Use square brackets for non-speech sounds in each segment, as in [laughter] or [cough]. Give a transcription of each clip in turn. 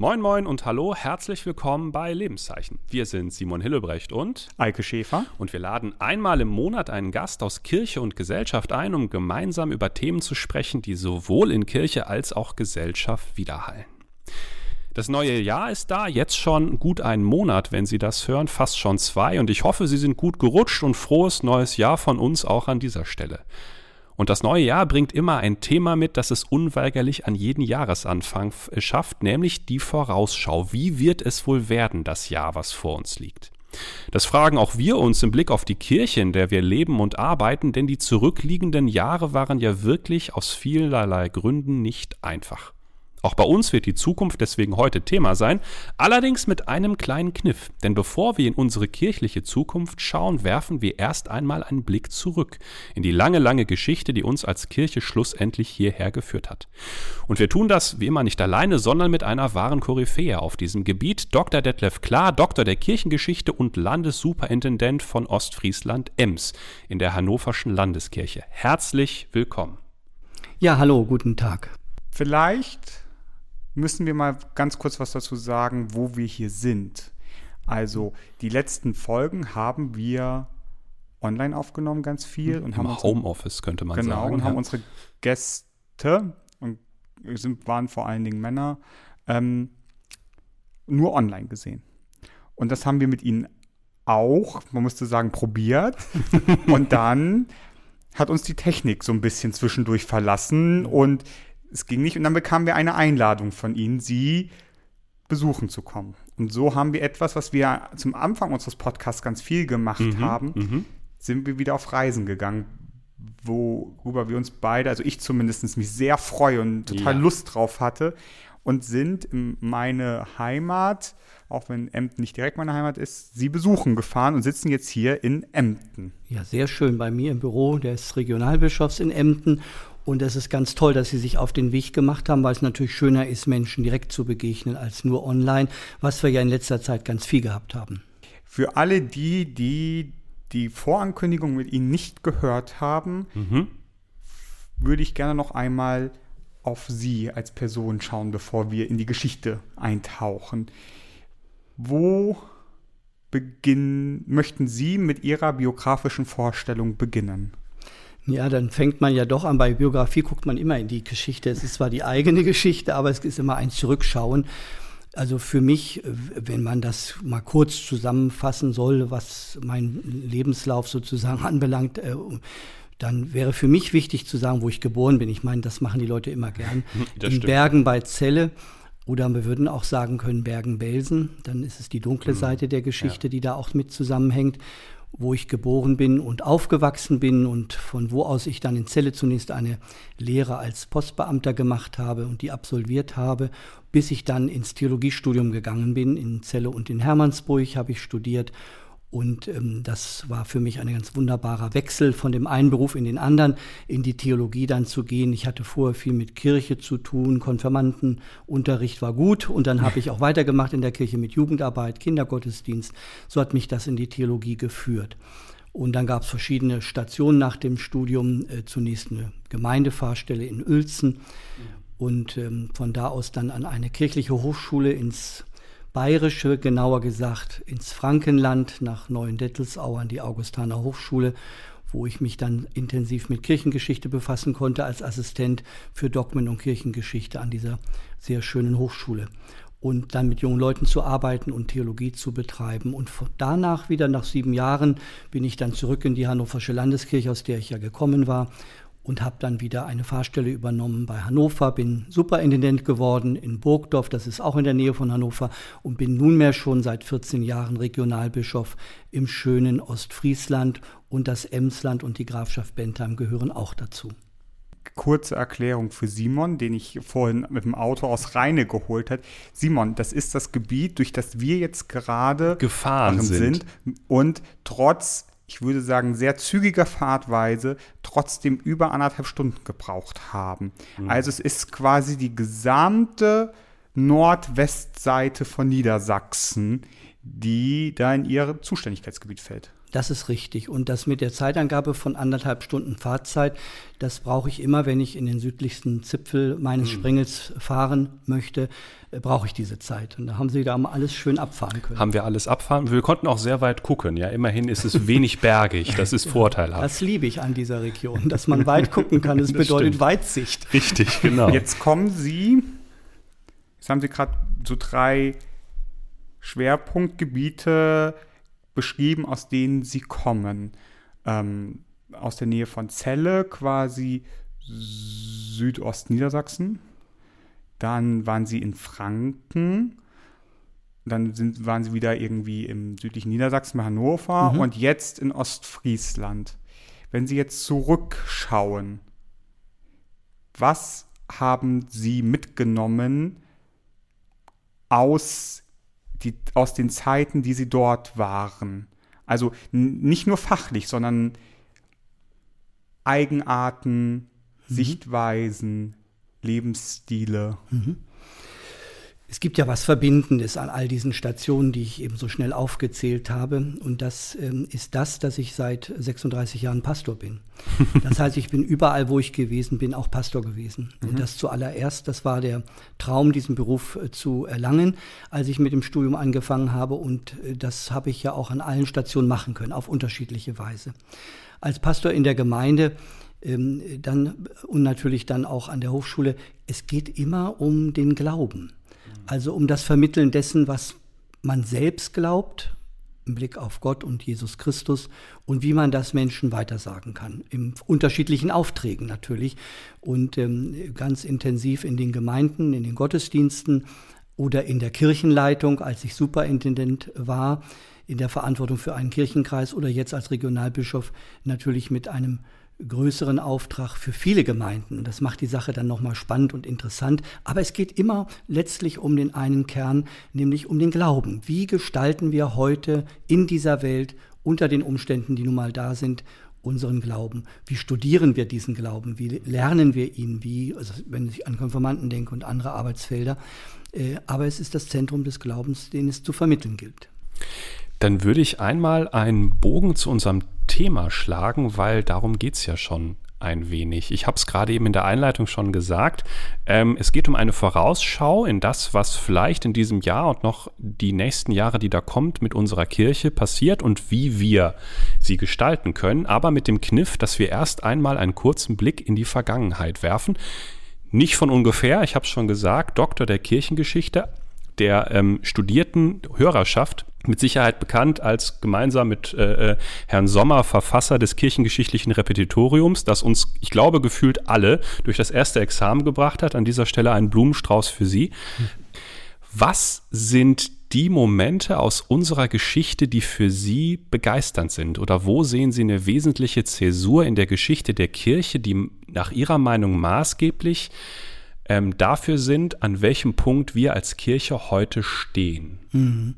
Moin Moin und hallo, herzlich willkommen bei Lebenszeichen. Wir sind Simon Hillebrecht und Eike Schäfer. Und wir laden einmal im Monat einen Gast aus Kirche und Gesellschaft ein, um gemeinsam über Themen zu sprechen, die sowohl in Kirche als auch Gesellschaft widerhallen. Das neue Jahr ist da, jetzt schon gut einen Monat, wenn Sie das hören, fast schon zwei. Und ich hoffe, Sie sind gut gerutscht und frohes neues Jahr von uns auch an dieser Stelle. Und das neue Jahr bringt immer ein Thema mit, das es unweigerlich an jeden Jahresanfang äh, schafft, nämlich die Vorausschau. Wie wird es wohl werden, das Jahr, was vor uns liegt? Das fragen auch wir uns im Blick auf die Kirche, in der wir leben und arbeiten, denn die zurückliegenden Jahre waren ja wirklich aus vielerlei Gründen nicht einfach. Auch bei uns wird die Zukunft deswegen heute Thema sein, allerdings mit einem kleinen Kniff. Denn bevor wir in unsere kirchliche Zukunft schauen, werfen wir erst einmal einen Blick zurück in die lange, lange Geschichte, die uns als Kirche schlussendlich hierher geführt hat. Und wir tun das wie immer nicht alleine, sondern mit einer wahren Koryphäe auf diesem Gebiet, Dr. Detlef Klar, Doktor der Kirchengeschichte und Landessuperintendent von Ostfriesland Ems in der Hannoverschen Landeskirche. Herzlich willkommen. Ja, hallo, guten Tag. Vielleicht müssen wir mal ganz kurz was dazu sagen, wo wir hier sind. Also die letzten Folgen haben wir online aufgenommen, ganz viel. Und Im haben Homeoffice könnte man genau, sagen. Genau, und ja. haben unsere Gäste, und sind, waren vor allen Dingen Männer, ähm, nur online gesehen. Und das haben wir mit ihnen auch, man müsste sagen, probiert. [laughs] und dann hat uns die Technik so ein bisschen zwischendurch verlassen und es ging nicht und dann bekamen wir eine Einladung von ihnen, sie besuchen zu kommen. Und so haben wir etwas, was wir zum Anfang unseres Podcasts ganz viel gemacht mhm, haben, mhm. sind wir wieder auf Reisen gegangen, worüber wir uns beide, also ich zumindest, mich sehr freue und total ja. Lust drauf hatte und sind in meine Heimat, auch wenn Emden nicht direkt meine Heimat ist, sie besuchen gefahren und sitzen jetzt hier in Emden. Ja, sehr schön bei mir im Büro des Regionalbischofs in Emden und es ist ganz toll, dass Sie sich auf den Weg gemacht haben, weil es natürlich schöner ist, Menschen direkt zu begegnen als nur online, was wir ja in letzter Zeit ganz viel gehabt haben. Für alle die, die die Vorankündigung mit Ihnen nicht gehört haben, mhm. würde ich gerne noch einmal auf Sie als Person schauen, bevor wir in die Geschichte eintauchen. Wo beginnen, möchten Sie mit Ihrer biografischen Vorstellung beginnen? Ja, dann fängt man ja doch an. Bei Biografie guckt man immer in die Geschichte. Es ist zwar die eigene Geschichte, aber es ist immer ein Zurückschauen. Also für mich, wenn man das mal kurz zusammenfassen soll, was mein Lebenslauf sozusagen [laughs] anbelangt, äh, dann wäre für mich wichtig zu sagen, wo ich geboren bin. Ich meine, das machen die Leute immer gern. [laughs] Das in stimmt. Bergen bei Celle. Oder wir würden auch sagen können Bergen-Belsen. Dann ist es die dunkle mhm. Seite der Geschichte, ja. die da auch mit zusammenhängt wo ich geboren bin und aufgewachsen bin und von wo aus ich dann in Celle zunächst eine Lehre als Postbeamter gemacht habe und die absolviert habe, bis ich dann ins Theologiestudium gegangen bin. In Celle und in Hermannsburg habe ich studiert und ähm, das war für mich ein ganz wunderbarer Wechsel von dem einen Beruf in den anderen, in die Theologie dann zu gehen. Ich hatte vorher viel mit Kirche zu tun, Konfirmandenunterricht war gut und dann habe [laughs] ich auch weitergemacht in der Kirche mit Jugendarbeit, Kindergottesdienst. So hat mich das in die Theologie geführt. Und dann gab es verschiedene Stationen nach dem Studium, äh, zunächst eine Gemeindefahrstelle in Uelzen und ähm, von da aus dann an eine kirchliche Hochschule ins Bayerische, genauer gesagt ins Frankenland nach Neuendettelsau an die Augustaner Hochschule, wo ich mich dann intensiv mit Kirchengeschichte befassen konnte als Assistent für Dogmen und Kirchengeschichte an dieser sehr schönen Hochschule. Und dann mit jungen Leuten zu arbeiten und Theologie zu betreiben. Und danach wieder, nach sieben Jahren, bin ich dann zurück in die Hannoversche Landeskirche, aus der ich ja gekommen war, und habe dann wieder eine Fahrstelle übernommen bei Hannover, bin Superintendent geworden in Burgdorf, das ist auch in der Nähe von Hannover, und bin nunmehr schon seit 14 Jahren Regionalbischof im schönen Ostfriesland und das Emsland und die Grafschaft Bentheim gehören auch dazu. Kurze Erklärung für Simon, den ich vorhin mit dem Auto aus Rheine geholt habe. Simon, das ist das Gebiet, durch das wir jetzt gerade gefahren sind. sind und trotz ich würde sagen, sehr zügiger Fahrtweise trotzdem über anderthalb Stunden gebraucht haben. Mhm. Also es ist quasi die gesamte Nordwestseite von Niedersachsen, die da in ihr Zuständigkeitsgebiet fällt. Das ist richtig. Und das mit der Zeitangabe von anderthalb Stunden Fahrzeit, das brauche ich immer, wenn ich in den südlichsten Zipfel meines mhm. Springels fahren möchte, äh, brauche ich diese Zeit. Und da haben Sie da mal alles schön abfahren können. Haben wir alles abfahren? Wir konnten auch sehr weit gucken. Ja, immerhin ist es wenig [laughs] bergig. Das ist vorteilhaft. Das liebe ich an dieser Region, dass man weit gucken kann. [laughs] Das, das bedeutet stimmt. Weitsicht. Richtig, genau. [laughs] Jetzt kommen Sie, jetzt haben Sie gerade so drei Schwerpunktgebiete beschrieben, aus denen sie kommen. Ähm, aus der Nähe von Celle, quasi Südostniedersachsen. Dann waren sie in Franken. Dann sind, waren sie wieder irgendwie im südlichen Niedersachsen bei Hannover mhm. und jetzt in Ostfriesland. Wenn Sie jetzt zurückschauen, was haben Sie mitgenommen aus die, aus den Zeiten, die sie dort waren. Also nicht nur fachlich, sondern Eigenarten, mhm. Sichtweisen, Lebensstile. Mhm. Es gibt ja was Verbindendes an all diesen Stationen, die ich eben so schnell aufgezählt habe. Und das ähm, ist das, dass ich seit 36 Jahren Pastor bin. [laughs] Das heißt, ich bin überall, wo ich gewesen bin, auch Pastor gewesen. Mhm. Das zuallererst, das war der Traum, diesen Beruf äh, zu erlangen, als ich mit dem Studium angefangen habe. Und äh, das habe ich ja auch an allen Stationen machen können, auf unterschiedliche Weise. Als Pastor in der Gemeinde ähm, dann und natürlich dann auch an der Hochschule, es geht immer um den Glauben. Also um das Vermitteln dessen, was man selbst glaubt, im Blick auf Gott und Jesus Christus und wie man das Menschen weitersagen kann. In unterschiedlichen Aufträgen natürlich und ähm, ganz intensiv in den Gemeinden, in den Gottesdiensten oder in der Kirchenleitung, als ich Superintendent war, in der Verantwortung für einen Kirchenkreis oder jetzt als Regionalbischof natürlich mit einem größeren Auftrag für viele Gemeinden. Das macht die Sache dann nochmal spannend und interessant. Aber es geht immer letztlich um den einen Kern, nämlich um den Glauben. Wie gestalten wir heute in dieser Welt unter den Umständen, die nun mal da sind, unseren Glauben? Wie studieren wir diesen Glauben? Wie lernen wir ihn? Wie, also wenn ich an Konfirmanden denke und andere Arbeitsfelder. Äh, aber es ist das Zentrum des Glaubens, den es zu vermitteln gilt. Dann würde ich einmal einen Bogen zu unserem Thema schlagen, weil darum geht es ja schon ein wenig. Ich habe es gerade eben in der Einleitung schon gesagt. Ähm, es geht um eine Vorausschau in das, was vielleicht in diesem Jahr und noch die nächsten Jahre, die da kommt, mit unserer Kirche passiert und wie wir sie gestalten können, aber mit dem Kniff, dass wir erst einmal einen kurzen Blick in die Vergangenheit werfen. Nicht von ungefähr, ich habe es schon gesagt, Doktor der Kirchengeschichte, der ähm, studierten Hörerschaft mit Sicherheit bekannt als gemeinsam mit äh, äh, Herrn Sommer Verfasser des kirchengeschichtlichen Repetitoriums, das uns, ich glaube, gefühlt alle durch das erste Examen gebracht hat. An dieser Stelle ein Blumenstrauß für Sie. Was sind die Momente aus unserer Geschichte, die für Sie begeisternd sind? Oder wo sehen Sie eine wesentliche Zäsur in der Geschichte der Kirche, die nach Ihrer Meinung maßgeblich ähm, dafür sind, an welchem Punkt wir als Kirche heute stehen? Mhm.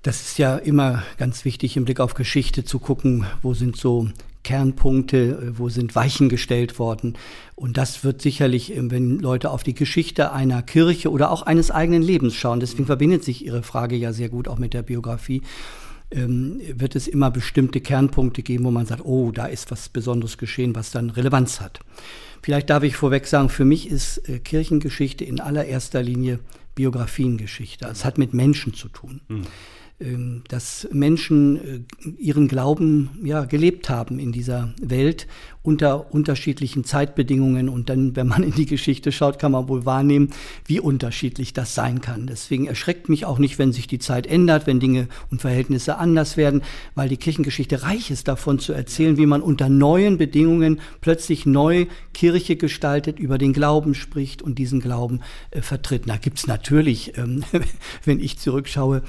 Das ist ja immer ganz wichtig im Blick auf Geschichte zu gucken, wo sind so Kernpunkte, wo sind Weichen gestellt worden. Und das wird sicherlich, wenn Leute auf die Geschichte einer Kirche oder auch eines eigenen Lebens schauen, deswegen verbindet sich Ihre Frage ja sehr gut auch mit der Biografie, ähm, wird es immer bestimmte Kernpunkte geben, wo man sagt, oh, da ist was Besonderes geschehen, was dann Relevanz hat. Vielleicht darf ich vorweg sagen, für mich ist äh, Kirchengeschichte in allererster Linie Biografiengeschichte. Es hat mit Menschen zu tun. Mhm. Ähm, dass Menschen äh, ihren Glauben ja, gelebt haben in dieser Welt unter unterschiedlichen Zeitbedingungen. Und dann, wenn man in die Geschichte schaut, kann man wohl wahrnehmen, wie unterschiedlich das sein kann. Deswegen erschreckt mich auch nicht, wenn sich die Zeit ändert, wenn Dinge und Verhältnisse anders werden, weil die Kirchengeschichte reich ist davon zu erzählen, wie man unter neuen Bedingungen plötzlich neu Kirche gestaltet, über den Glauben spricht und diesen Glauben äh, vertritt. Da gibt's natürlich, ähm, [laughs] wenn ich zurückschaue,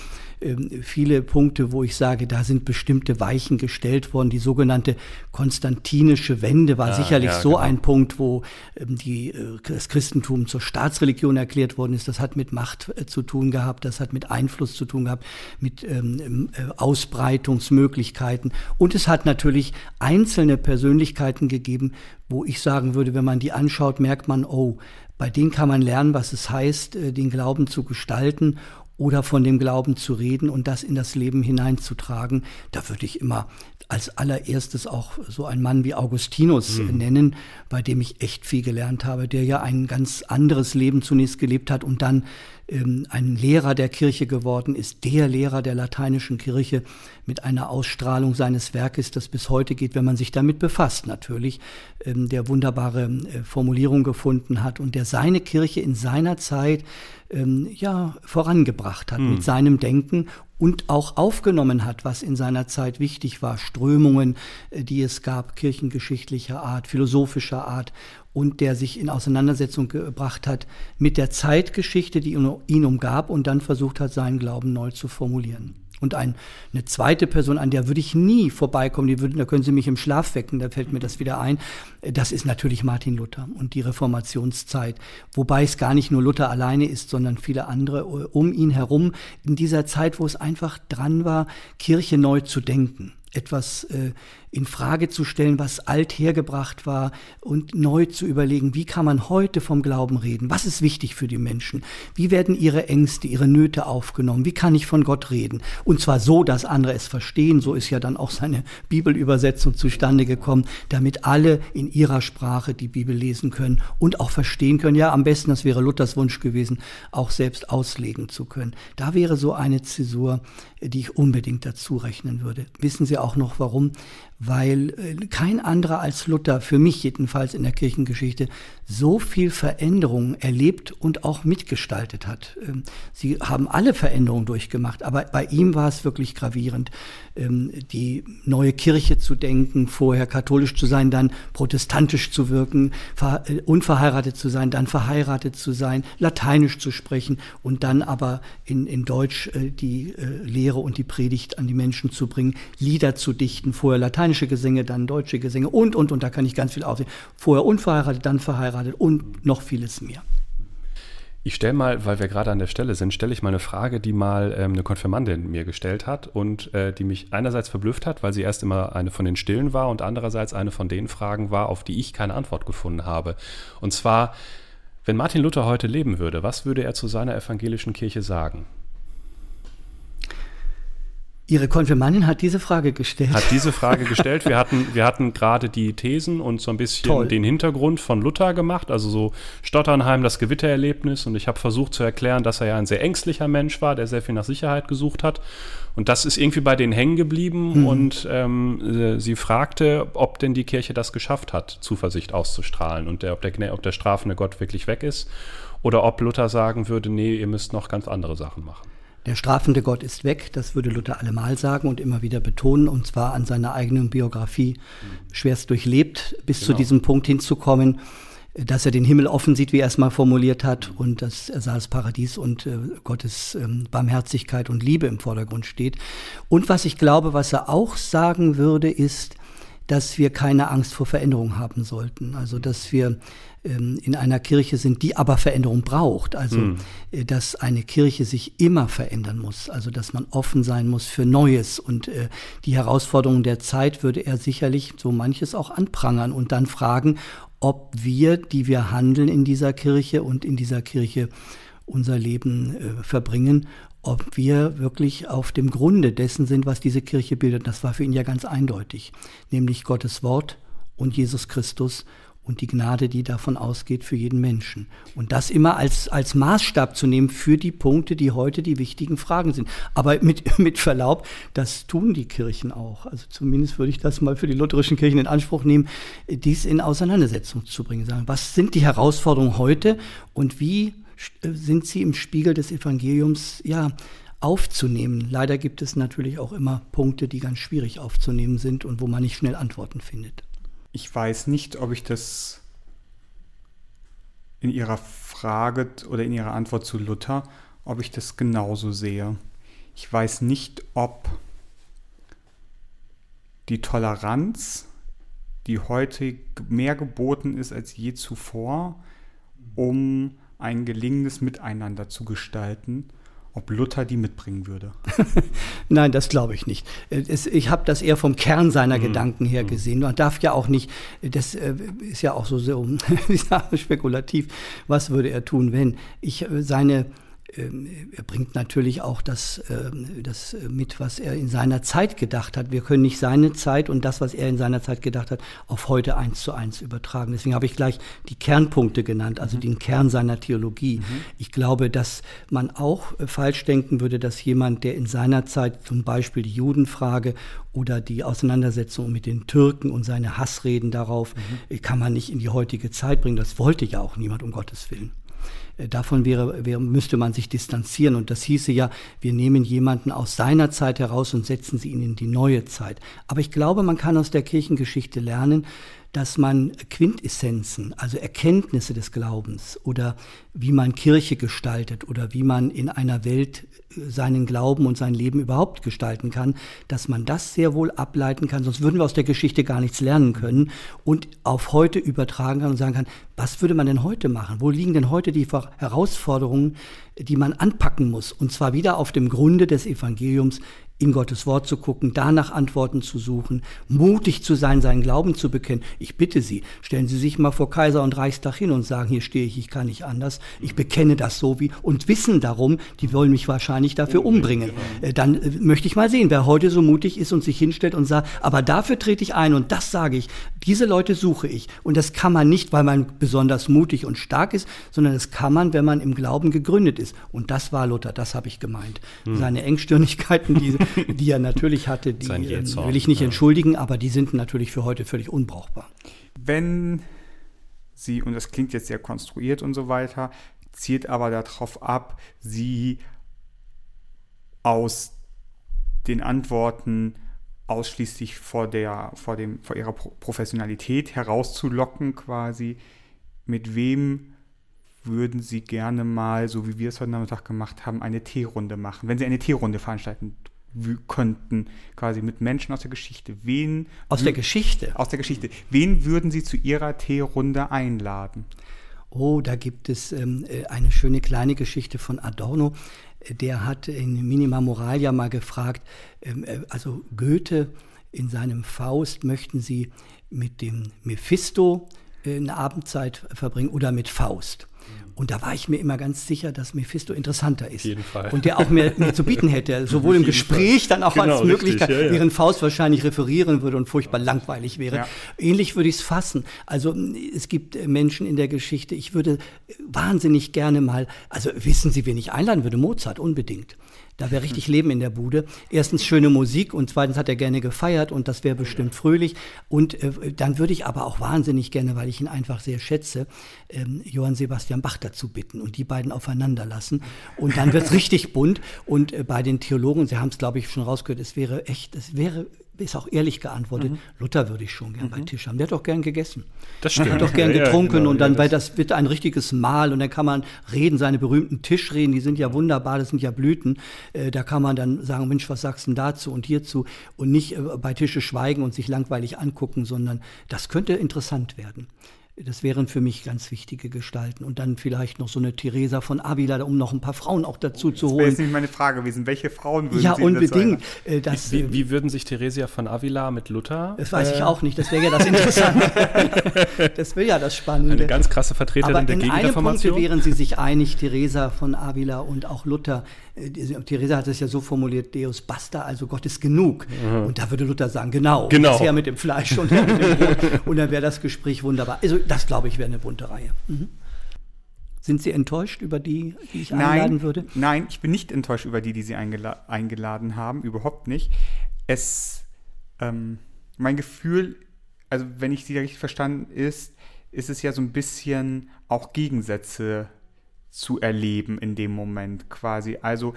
viele Punkte, wo ich sage, da sind bestimmte Weichen gestellt worden. Die sogenannte konstantinische Wende war ah, sicherlich ja, so genau. ein Punkt, wo ähm, die, äh, das Christentum zur Staatsreligion erklärt worden ist. Das hat mit Macht äh, zu tun gehabt, das hat mit Einfluss zu tun gehabt, mit ähm, äh, Ausbreitungsmöglichkeiten. Und es hat natürlich einzelne Persönlichkeiten gegeben, wo ich sagen würde, wenn man die anschaut, merkt man, oh, bei denen kann man lernen, was es heißt, den Glauben zu gestalten oder von dem Glauben zu reden und das in das Leben hineinzutragen. Da würde ich immer als allererstes auch so einen Mann wie Augustinus mhm. nennen, bei dem ich echt viel gelernt habe, der ja ein ganz anderes Leben zunächst gelebt hat und dann ähm, ein Lehrer der Kirche geworden ist, der Lehrer der lateinischen Kirche mit einer Ausstrahlung seines Werkes, das bis heute geht, wenn man sich damit befasst natürlich, ähm, der wunderbare äh, Formulierung gefunden hat und der seine Kirche in seiner Zeit ähm, ja vorangebracht hat mhm. mit seinem Denken und auch aufgenommen hat, was in seiner Zeit wichtig war, Strömungen, äh, die es gab, kirchengeschichtlicher Art, philosophischer Art und der sich in Auseinandersetzung gebracht hat mit der Zeitgeschichte, die ihn umgab und dann versucht hat, seinen Glauben neu zu formulieren. Und ein, eine zweite Person, an der würde ich nie vorbeikommen, die würden, da können Sie mich im Schlaf wecken, da fällt mir das wieder ein. Das ist natürlich Martin Luther und die Reformationszeit. Wobei es gar nicht nur Luther alleine ist, sondern viele andere um ihn herum in dieser Zeit, wo es einfach dran war, Kirche neu zu denken etwas äh, in Frage zu stellen, was alt hergebracht war und neu zu überlegen, wie kann man heute vom Glauben reden? Was ist wichtig für die Menschen? Wie werden ihre Ängste, ihre Nöte aufgenommen? Wie kann ich von Gott reden? Und zwar so, dass andere es verstehen. So ist ja dann auch seine Bibelübersetzung zustande gekommen, damit alle in ihrer Sprache die Bibel lesen können und auch verstehen können. Ja, am besten, das wäre Luthers Wunsch gewesen, auch selbst auslegen zu können. Da wäre so eine Zäsur, die ich unbedingt dazu rechnen würde. Wissen Sie auch noch warum? Weil äh, kein anderer als Luther, für mich jedenfalls in der Kirchengeschichte, so viel Veränderungen erlebt und auch mitgestaltet hat. Ähm, sie haben alle Veränderungen durchgemacht, aber bei ihm war es wirklich gravierend, ähm, die neue Kirche zu denken, vorher katholisch zu sein, dann protestantisch zu wirken, äh, unverheiratet zu sein, dann verheiratet zu sein, lateinisch zu sprechen und dann aber in, in Deutsch äh, die Lehre und die Predigt an die Menschen zu bringen, Lieder zu dichten, vorher lateinisch lateinische Gesänge, dann deutsche Gesänge und, und, und, da kann ich ganz viel aufsehen. Vorher unverheiratet, dann verheiratet und noch vieles mehr. Ich stelle mal, weil wir gerade an der Stelle sind, stelle ich mal eine Frage, die mal ähm, eine Konfirmandin mir gestellt hat und äh, die mich einerseits verblüfft hat, weil sie erst immer eine von den Stillen war und andererseits eine von den Fragen war, auf die ich keine Antwort gefunden habe. Und zwar, wenn Martin Luther heute leben würde, was würde er zu seiner evangelischen Kirche sagen? Ihre Konfirmandin hat diese Frage gestellt. Hat diese Frage [laughs] gestellt. Wir hatten, wir hatten gerade die Thesen und so ein bisschen Toll. den Hintergrund von Luther gemacht, also so Stotternheim, das Gewittererlebnis. Und ich habe versucht zu erklären, dass er ja ein sehr ängstlicher Mensch war, der sehr viel nach Sicherheit gesucht hat. Und das ist irgendwie bei denen hängen geblieben. Mhm. Und ähm, sie fragte, ob denn die Kirche das geschafft hat, Zuversicht auszustrahlen und der, ob, der, ob der strafende Gott wirklich weg ist. Oder ob Luther sagen würde, nee, ihr müsst noch ganz andere Sachen machen. Der strafende Gott ist weg, das würde Luther allemal sagen und immer wieder betonen, und zwar an seiner eigenen Biografie schwerst durchlebt, bis genau. zu diesem Punkt hinzukommen, dass er den Himmel offen sieht, wie er es mal formuliert hat, und dass er sah das Paradies und äh, Gottes ähm, Barmherzigkeit und Liebe im Vordergrund steht. Und was ich glaube, was er auch sagen würde, ist, dass wir keine Angst vor Veränderung haben sollten. Also dass wir ähm, in einer Kirche sind, die aber Veränderung braucht. Also mhm. dass eine Kirche sich immer verändern muss. Also dass man offen sein muss für Neues. Und äh, die Herausforderungen der Zeit würde er sicherlich so manches auch anprangern und dann fragen, ob wir, die wir handeln in dieser Kirche und in dieser Kirche unser Leben äh, verbringen, ob wir wirklich auf dem Grunde dessen sind, was diese Kirche bildet. Das war für ihn ja ganz eindeutig, nämlich Gottes Wort und Jesus Christus und die Gnade, die davon ausgeht für jeden Menschen. Und das immer als, als Maßstab zu nehmen für die Punkte, die heute die wichtigen Fragen sind. Aber mit, [laughs] mit Verlaub, das tun die Kirchen auch. Also zumindest würde ich das mal für die lutherischen Kirchen in Anspruch nehmen, dies in Auseinandersetzung zu bringen. Sagen, was sind die Herausforderungen heute und wie sind sie im Spiegel des Evangeliums ja, aufzunehmen. Leider gibt es natürlich auch immer Punkte, die ganz schwierig aufzunehmen sind und wo man nicht schnell Antworten findet. Ich weiß nicht, ob ich das in Ihrer Frage oder in Ihrer Antwort zu Luther, ob ich das genauso sehe. Ich weiß nicht, ob die Toleranz, die heute mehr geboten ist als je zuvor, um ein gelingendes Miteinander zu gestalten, ob Luther die mitbringen würde. [laughs] Nein, das glaube ich nicht. Ich habe das eher vom Kern seiner mhm. Gedanken her mhm. gesehen. Man darf ja auch nicht, das äh, ist ja auch so, so [laughs] spekulativ, was würde er tun, wenn ich äh, seine er bringt natürlich auch das, ähm, das mit, was er in seiner Zeit gedacht hat. Wir können nicht seine Zeit und das, was er in seiner Zeit gedacht hat, auf heute eins zu eins übertragen. Deswegen habe ich gleich die Kernpunkte genannt, also mhm. den Kern seiner Theologie. Mhm. Ich glaube, dass man auch äh, falsch denken würde, dass jemand, der in seiner Zeit zum Beispiel die Judenfrage oder die Auseinandersetzung mit den Türken und seine Hassreden darauf, mhm. kann man nicht in die heutige Zeit bringen. Das wollte ja auch niemand, um Gottes Willen. Äh, davon wäre, wäre, müsste man sich distanzieren. Und das hieße ja, wir nehmen jemanden aus seiner Zeit heraus und setzen sie ihn in die neue Zeit. Aber ich glaube, man kann aus der Kirchengeschichte lernen, dass man Quintessenzen, also Erkenntnisse des Glaubens oder wie man Kirche gestaltet oder wie man in einer Welt äh, seinen Glauben und sein Leben überhaupt gestalten kann, dass man das sehr wohl ableiten kann, sonst würden wir aus der Geschichte gar nichts lernen können und auf heute übertragen kann und sagen kann, was würde man denn heute machen? Wo liegen denn heute die Herausforderungen, die man anpacken muss? Und zwar wieder auf dem Grunde des Evangeliums, in Gottes Wort zu gucken, danach Antworten zu suchen, mutig zu sein, seinen Glauben zu bekennen. Ich bitte Sie, stellen Sie sich mal vor Kaiser und Reichstag hin und sagen, hier stehe ich, ich kann nicht anders, ich bekenne das so wie und wissen darum, die wollen mich wahrscheinlich dafür umbringen. Äh, dann äh, möchte ich mal sehen, wer heute so mutig ist und sich hinstellt und sagt, aber dafür trete ich ein und das sage ich, diese Leute suche ich. Und das kann man nicht, weil man besonders mutig und stark ist, sondern das kann man, wenn man im Glauben gegründet ist. Und das war Luther, das habe ich gemeint. Hm. Seine Engstirnigkeiten, die die er natürlich hatte, die ähm, will ich nicht ja. entschuldigen, aber die sind natürlich für heute völlig unbrauchbar. Wenn sie, und das klingt jetzt sehr konstruiert und so weiter, zielt aber darauf ab, sie aus den Antworten ausschließlich vor, der, vor, dem, vor ihrer Professionalität herauszulocken, quasi. Mit wem würden Sie gerne mal, so wie wir es heute Nachmittag gemacht haben, eine Teerunde machen? Wenn Sie eine Teerunde veranstalten könnten, quasi mit Menschen aus der Geschichte. Wen aus der Geschichte? Aus der Geschichte. Wen würden Sie zu Ihrer Teerunde einladen? Oh, da gibt es ähm, äh, eine schöne kleine Geschichte von Adorno. Der hat in Minima Moralia mal gefragt, ähm, äh, also Goethe in seinem Faust möchten Sie mit dem Mephisto äh, eine Abendzeit verbringen oder mit Faust? Und da war ich mir immer ganz sicher, dass Mephisto interessanter ist. Auf jeden Fall. Und der auch mehr, mehr zu bieten [laughs] hätte, sowohl im Gespräch, Fall. dann auch genau, als Möglichkeit, richtig, ja, ja. während Faust wahrscheinlich referieren würde und furchtbar langweilig wäre. Ja. Ähnlich würde ich es fassen. Also es gibt Menschen in der Geschichte, ich würde wahnsinnig gerne mal, also wissen Sie, wen ich einladen würde? Mozart, unbedingt. Da wäre richtig Leben in der Bude. Erstens schöne Musik und zweitens hat er gerne gefeiert und das wäre bestimmt fröhlich. Und äh, dann würde ich aber auch wahnsinnig gerne, weil ich ihn einfach sehr schätze, ähm, Johann Sebastian Bach dazu bitten und die beiden aufeinander lassen. Und dann wird es [laughs] richtig bunt. Und äh, bei den Theologen, Sie haben es, glaube ich, schon rausgehört, es wäre echt, es wäre ist auch ehrlich geantwortet, mhm. Luther würde ich schon gern mhm. bei Tisch haben. Der hat doch gern gegessen. Das stimmt. Der hat doch gern getrunken ja, genau, und dann, weil das wird ein richtiges Mahl und dann kann man reden, seine berühmten Tischreden, die sind ja wunderbar, das sind ja Blüten. Äh, da kann man dann sagen, Mensch, was sagst du denn dazu und hierzu und nicht äh, bei Tische schweigen und sich langweilig angucken, sondern das könnte interessant werden. Das wären für mich ganz wichtige Gestalten. Und dann vielleicht noch so eine Theresa von Avila, um noch ein paar Frauen auch dazu zu holen. Das wäre jetzt nicht meine Frage gewesen. Welche Frauen würden ja, Sie unbedingt. Äh, das wie, wie, wie, würden sich Theresia von Avila mit Luther? Das weiß äh, ich auch nicht. Das wäre ja das Interessante. [laughs] das wäre ja das Spannende. Eine ganz krasse Vertreterin Aber der Gegenreformation. In einem Punkt wären sie sich einig, Theresa von Avila und auch Luther. Äh, Theresa hat es ja so formuliert, Deus basta, also Gott ist genug. Mhm. Und da würde Luther sagen, genau, genau. das her mit dem Fleisch und her mit dem Brot. [laughs] Und dann wäre das Gespräch wunderbar. Also das, glaube ich, wäre eine bunte Reihe. Mhm. Sind Sie enttäuscht über die, die ich nein, einladen würde? Nein, ich bin nicht enttäuscht über die, die Sie eingela eingeladen haben, überhaupt nicht. Es, ähm, mein Gefühl, also wenn ich Sie richtig verstanden ist, ist es ja so ein bisschen auch Gegensätze zu erleben in dem Moment quasi. Also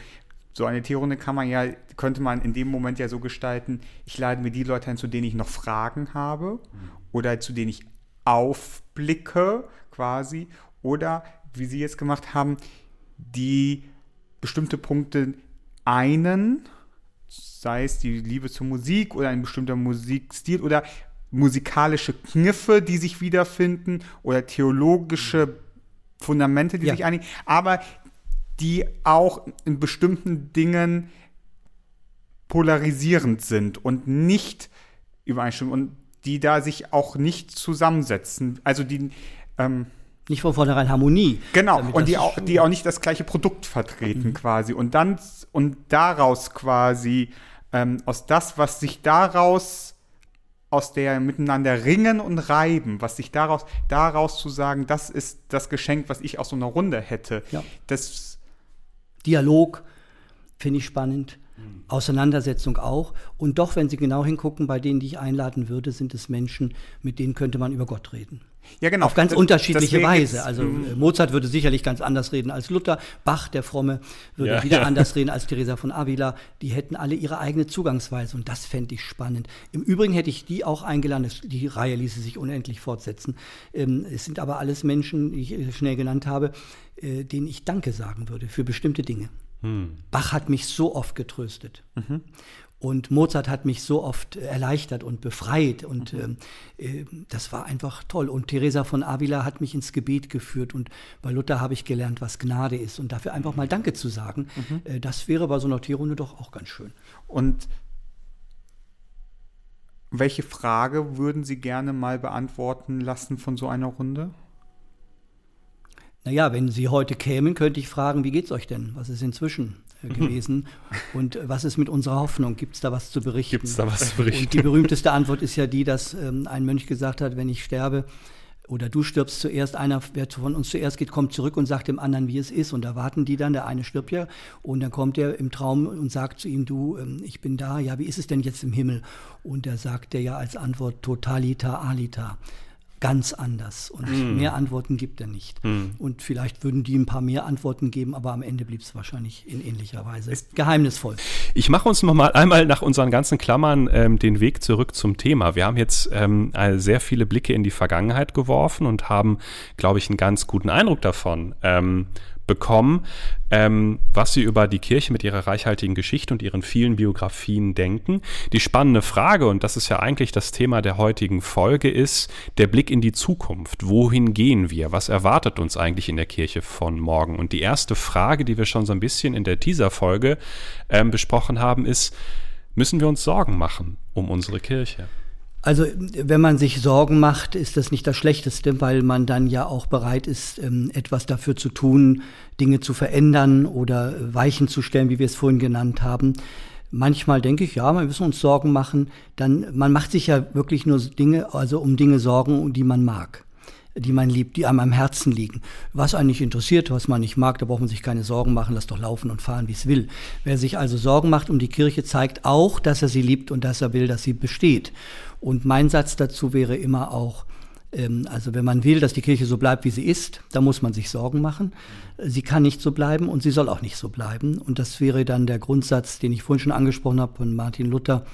so eine Tierrunde kann man ja, könnte man in dem Moment ja so gestalten, ich lade mir die Leute ein, zu denen ich noch Fragen habe mhm. oder zu denen ich aufblicke quasi oder wie Sie jetzt gemacht haben, die bestimmte Punkte einen, sei es die Liebe zur Musik oder ein bestimmter Musikstil oder musikalische Kniffe, die sich wiederfinden oder theologische Fundamente, die ja. sich einigen, aber die auch in bestimmten Dingen polarisierend sind und nicht übereinstimmen und die da sich auch nicht zusammensetzen. Also die, ähm, Nicht von vornherein Harmonie. Genau, und die auch, die auch nicht das gleiche Produkt vertreten mhm. quasi. Und dann, und daraus quasi, ähm, aus das, was sich daraus aus der miteinander ringen und reiben, was sich daraus, daraus zu sagen, das ist das Geschenk, was ich aus so einer Runde hätte. Ja. Das Dialog finde ich spannend. Auseinandersetzung auch. Und doch, wenn Sie genau hingucken, bei denen, die ich einladen würde, sind es Menschen, mit denen könnte man über Gott reden. Ja, genau. Auf ganz das, unterschiedliche Weise. Also äh, Mozart würde sicherlich ganz anders reden als Luther. Bach, der Fromme, würde ja, wieder ja. [laughs] anders reden als Teresa von Avila. Die hätten alle ihre eigene Zugangsweise und das fände ich spannend. Im Übrigen hätte ich die auch eingeladen. Die Reihe ließe sich unendlich fortsetzen. Ähm, es sind aber alles Menschen, die ich äh, schnell genannt habe, äh, denen ich Danke sagen würde für bestimmte Dinge. Hm. Bach hat mich so oft getröstet. Mhm. Und Mozart hat mich so oft erleichtert und befreit. Und mhm. äh, das war einfach toll. Und Teresa von Avila hat mich ins Gebet geführt. Und bei Luther habe ich gelernt, was Gnade ist. Und dafür einfach mal Danke zu sagen, mhm. äh, das wäre bei so einer Tierrunde doch auch ganz schön. Und welche Frage würden Sie gerne mal beantworten lassen von so einer Runde? Naja, wenn Sie heute kämen, könnte ich fragen, wie geht's euch denn? Was ist inzwischen äh, gewesen? [laughs] Und äh, was ist mit unserer Hoffnung? Gibt es da was zu berichten? Gibt es da was zu berichten? Und die berühmteste Antwort ist ja die, dass ähm, ein Mönch gesagt hat, wenn ich sterbe, oder du stirbst zuerst, einer, wer von uns zuerst geht, kommt zurück und sagt dem anderen, wie es ist. Und da warten die dann, der eine stirbt ja. Und dann kommt er im Traum und sagt zu ihm, du, ähm, ich bin da, ja, wie ist es denn jetzt im Himmel? Und da sagt er ja als Antwort, totalita alita ganz anders. Und mm. mehr Antworten gibt er nicht. Mm. Und vielleicht würden die ein paar mehr Antworten geben, aber am Ende blieb es wahrscheinlich in ähnlicher Weise. Ist geheimnisvoll. Ich mache uns noch mal einmal nach unseren ganzen Klammern ähm, den Weg zurück zum Thema. Wir haben jetzt ähm, sehr viele Blicke in die Vergangenheit geworfen und haben, glaube ich, einen ganz guten Eindruck davon, ähm, bekommen, ähm, was sie über die Kirche mit ihrer reichhaltigen Geschichte und ihren vielen Biografien denken. Die spannende Frage, und das ist ja eigentlich das Thema der heutigen Folge, ist der Blick in die Zukunft. Wohin gehen wir? Was erwartet uns eigentlich in der Kirche von morgen? Und die erste Frage, die wir schon so ein bisschen in der Teaser-Folge ähm, besprochen haben, ist, müssen wir uns Sorgen machen um unsere Kirche? Also wenn man sich Sorgen macht, ist das nicht das Schlechteste, weil man dann ja auch bereit ist, ähm, etwas dafür zu tun, Dinge zu verändern oder Weichen zu stellen, wie wir es vorhin genannt haben. Manchmal denke ich, ja, wir müssen uns Sorgen machen. Dann, man macht sich ja wirklich nur Dinge, also um Dinge Sorgen, die man mag die man liebt, die einem am Herzen liegen. Was einen nicht interessiert, was man nicht mag, da braucht man sich keine Sorgen machen, lass doch laufen und fahren, wie es will. Wer sich also Sorgen macht um die Kirche, zeigt auch, dass er sie liebt und dass er will, dass sie besteht. Und mein Satz dazu wäre immer auch, ähm, also wenn man will, dass die Kirche so bleibt, wie sie ist, da muss man sich Sorgen machen. Sie kann nicht so bleiben und sie soll auch nicht so bleiben. Und das wäre dann der Grundsatz, den ich vorhin schon angesprochen habe von Martin Luther,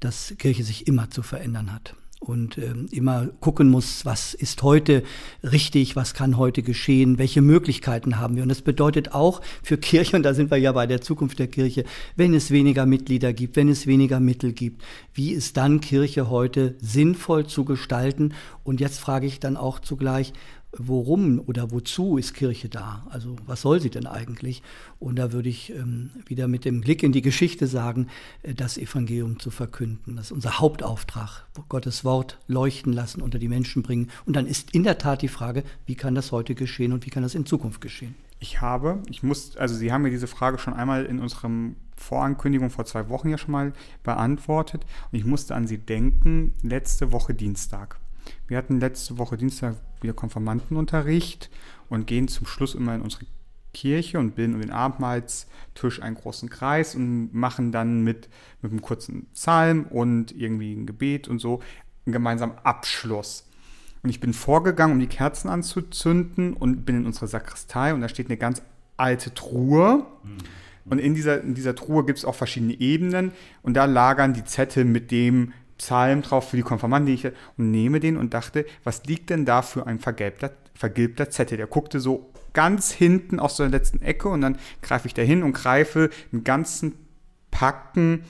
dass Kirche sich immer zu verändern hat und ähm, immer gucken muss, was ist heute richtig, was kann heute geschehen, welche Möglichkeiten haben wir. Und das bedeutet auch für Kirche, und da sind wir ja bei der Zukunft der Kirche, wenn es weniger Mitglieder gibt, wenn es weniger Mittel gibt, wie ist dann Kirche heute sinnvoll zu gestalten? Und jetzt frage ich dann auch zugleich, worum oder wozu ist Kirche da? Also was soll sie denn eigentlich? Und da würde ich ähm, wieder mit dem Blick in die Geschichte sagen, äh, das Evangelium zu verkünden. Das ist unser Hauptauftrag, Gottes Wort leuchten lassen, unter die Menschen bringen. Und dann ist in der Tat die Frage, wie kann das heute geschehen und wie kann das in Zukunft geschehen? Ich habe, ich muss, also Sie haben mir diese Frage schon einmal in unserem Vorankündigung vor zwei Wochen ja schon mal beantwortet und ich musste an Sie denken, letzte Woche Dienstag. Wir hatten letzte Woche Dienstag wieder Konfirmandenunterricht und gehen zum Schluss immer in unsere Kirche und bilden um den Abendmahlstisch einen großen Kreis und machen dann mit, mit einem kurzen Psalm und irgendwie ein Gebet und so einen gemeinsamen Abschluss. Und ich bin vorgegangen, um die Kerzen anzuzünden und bin in unsere Sakristei und da steht eine ganz alte Truhe. Mhm. Und in dieser, in dieser Truhe gibt es auch verschiedene Ebenen und da lagern die Zettel mit dem Psalm drauf für die Konfirmanden, die ich und nehme den und dachte, was liegt denn da für ein vergilbter, vergilbter Zettel? Der guckte so ganz hinten aus der letzten Ecke und dann greife ich da hin und greife einen ganzen Packen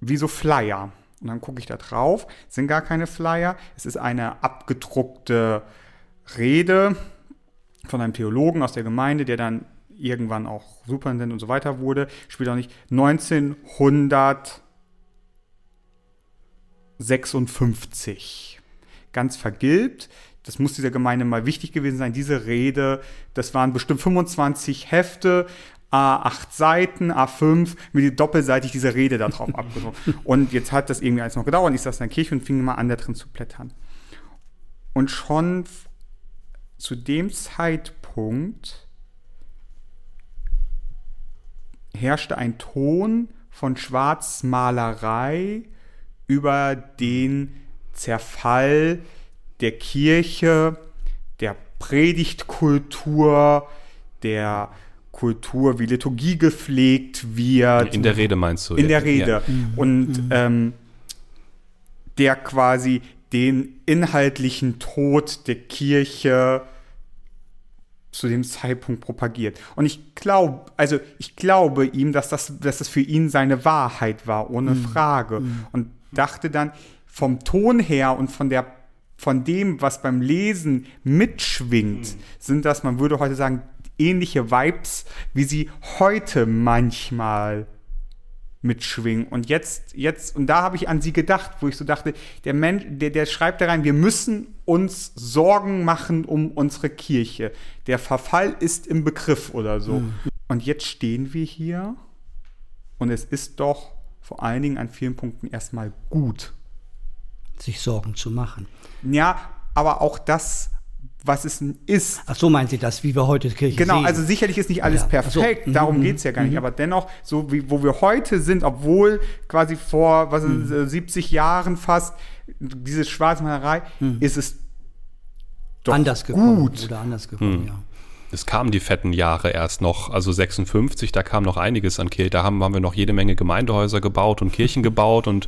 wie so Flyer. Und dann gucke ich da drauf, es sind gar keine Flyer, es ist eine abgedruckte Rede von einem Theologen aus der Gemeinde, der dann irgendwann auch Superintendent und so weiter wurde, spielt auch nicht, 1900 56. Ganz vergilbt. das muss dieser Gemeinde mal wichtig gewesen sein, diese Rede, das waren bestimmt 25 Hefte, A8 Seiten, A5, mit doppelseitig diese Rede da drauf [laughs] abgedruckt. Und jetzt hat das irgendwie alles noch gedauert ich saß in der Kirche und fing mal an, da drin zu blättern. Und schon zu dem Zeitpunkt herrschte ein Ton von Schwarzmalerei über den Zerfall der Kirche, der Predigtkultur, der Kultur, wie Liturgie gepflegt wird. In der Rede meinst du? In der Rede. Ja. Und ähm, der quasi den inhaltlichen Tod der Kirche zu dem Zeitpunkt propagiert. Und ich glaube, also ich glaube ihm, dass das, dass das für ihn seine Wahrheit war, ohne mhm. Frage. Mhm. Und dachte dann, vom Ton her und von der von dem, was beim Lesen mitschwingt, mhm. sind das, man würde heute sagen, ähnliche Vibes, wie sie heute manchmal mitschwingen. Und jetzt, jetzt, und da habe ich an sie gedacht, wo ich so dachte, der Mensch, der, der schreibt da rein, wir müssen uns Sorgen machen um unsere Kirche. Der Verfall ist im Begriff oder so. Mhm. Und jetzt stehen wir hier und es ist doch vor allen Dingen an vielen Punkten erstmal gut. Sich Sorgen zu machen. Ja, aber auch das was es ist. Ach so meint sie das, wie wir heute Kirche Genau, sehen. also sicherlich ist nicht alles ja. perfekt, so. darum mhm. geht es ja gar nicht, mhm. aber dennoch, so wie wo wir heute sind, obwohl quasi vor was mhm. ist, 70 Jahren fast diese Schwarzmalerei, mhm. ist es doch anders gekommen, gut. Oder anders gekommen, mhm. ja. Es kamen die fetten Jahre erst noch, also 56, da kam noch einiges an Kirche. Da haben, haben wir noch jede Menge Gemeindehäuser gebaut und Kirchen gebaut und,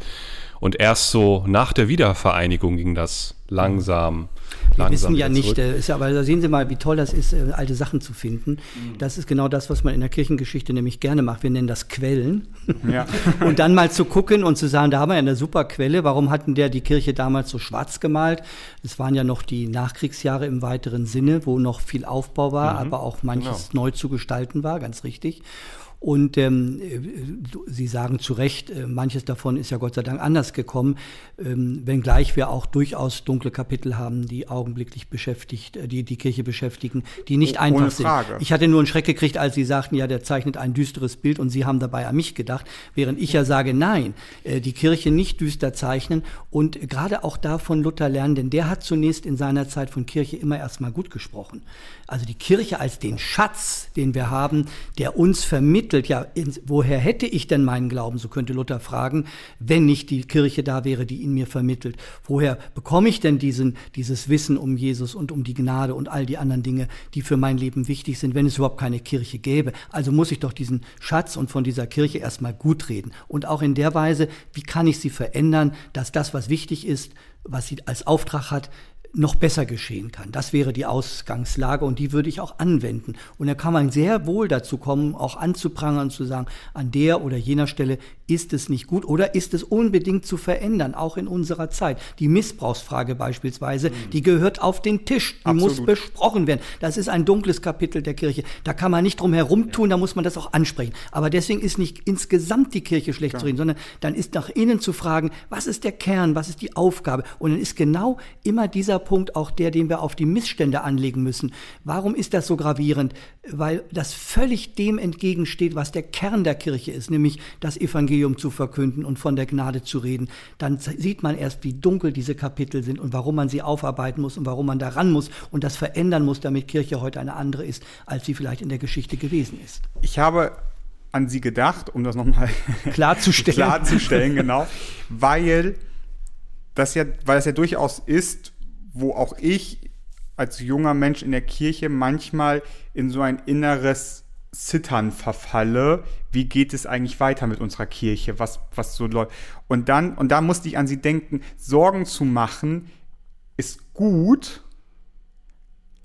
und erst so nach der Wiedervereinigung ging das langsam wir wissen ja nicht, äh, ist ja, aber da sehen Sie mal, wie toll das ist, äh, alte Sachen zu finden. Mhm. Das ist genau das, was man in der Kirchengeschichte nämlich gerne macht. Wir nennen das Quellen. [laughs] Ja. [laughs] und dann mal zu gucken und zu sagen, da haben wir ja eine super Quelle. Warum hatten der die Kirche damals so schwarz gemalt? Es waren ja noch die Nachkriegsjahre im weiteren Sinne, wo noch viel Aufbau war, mhm. aber auch manches genau. neu zu gestalten war, ganz richtig. Und ähm, äh, Sie sagen zu Recht, äh, manches davon ist ja Gott sei Dank anders gekommen, ähm, wenngleich wir auch durchaus dunkle Kapitel haben, die augenblicklich beschäftigt, äh, die die Kirche beschäftigen, die nicht oh, einfach sind. Ich hatte nur einen Schreck gekriegt, als Sie sagten, ja, der zeichnet ein düsteres Bild und Sie haben dabei an mich gedacht, während ich ja sage, nein, äh, die Kirche nicht düster zeichnen und gerade auch da von Luther lernen, denn der hat zunächst in seiner Zeit von Kirche immer erstmal gut gesprochen. Also die Kirche als den Schatz, den wir haben, der uns vermittelt. Ja, in, woher hätte ich denn meinen Glauben, so könnte Luther fragen, wenn nicht die Kirche da wäre, die ihn mir vermittelt. Woher bekomme ich denn diesen, dieses Wissen um Jesus und um die Gnade und all die anderen Dinge, die für mein Leben wichtig sind, wenn es überhaupt keine Kirche gäbe? Also muss ich doch diesen Schatz und von dieser Kirche erstmal gut reden. Und auch in der Weise, wie kann ich sie verändern, dass das, was wichtig ist, was sie als Auftrag hat, noch besser geschehen kann. Das wäre die Ausgangslage und die würde ich auch anwenden. Und da kann man sehr wohl dazu kommen, auch anzuprangern und zu sagen, an der oder jener Stelle ist es nicht gut oder ist es unbedingt zu verändern, auch in unserer Zeit. Die Missbrauchsfrage beispielsweise, mhm. die gehört auf den Tisch, die Absolut. muss besprochen werden. Das ist ein dunkles Kapitel der Kirche. Da kann man nicht drum herum tun, da muss man das auch ansprechen. Aber deswegen ist nicht insgesamt die Kirche schlecht ja. zu reden, sondern dann ist nach innen zu fragen, was ist der Kern, was ist die Aufgabe? Und dann ist genau immer dieser Punkt auch der, den wir auf die Missstände anlegen müssen. Warum ist das so gravierend? Weil das völlig dem entgegensteht, was der Kern der Kirche ist, nämlich das Evangelium zu verkünden und von der Gnade zu reden. Dann sieht man erst, wie dunkel diese Kapitel sind und warum man sie aufarbeiten muss und warum man daran muss und das verändern muss, damit Kirche heute eine andere ist, als sie vielleicht in der Geschichte gewesen ist. Ich habe an sie gedacht, um das nochmal [laughs] klarzustellen. klarzustellen, genau, weil das ja, weil das ja durchaus ist, wo auch ich als junger Mensch in der Kirche manchmal in so ein inneres Zittern verfalle. Wie geht es eigentlich weiter mit unserer Kirche? Was, was so läuft? Und dann, und da musste ich an sie denken, Sorgen zu machen ist gut,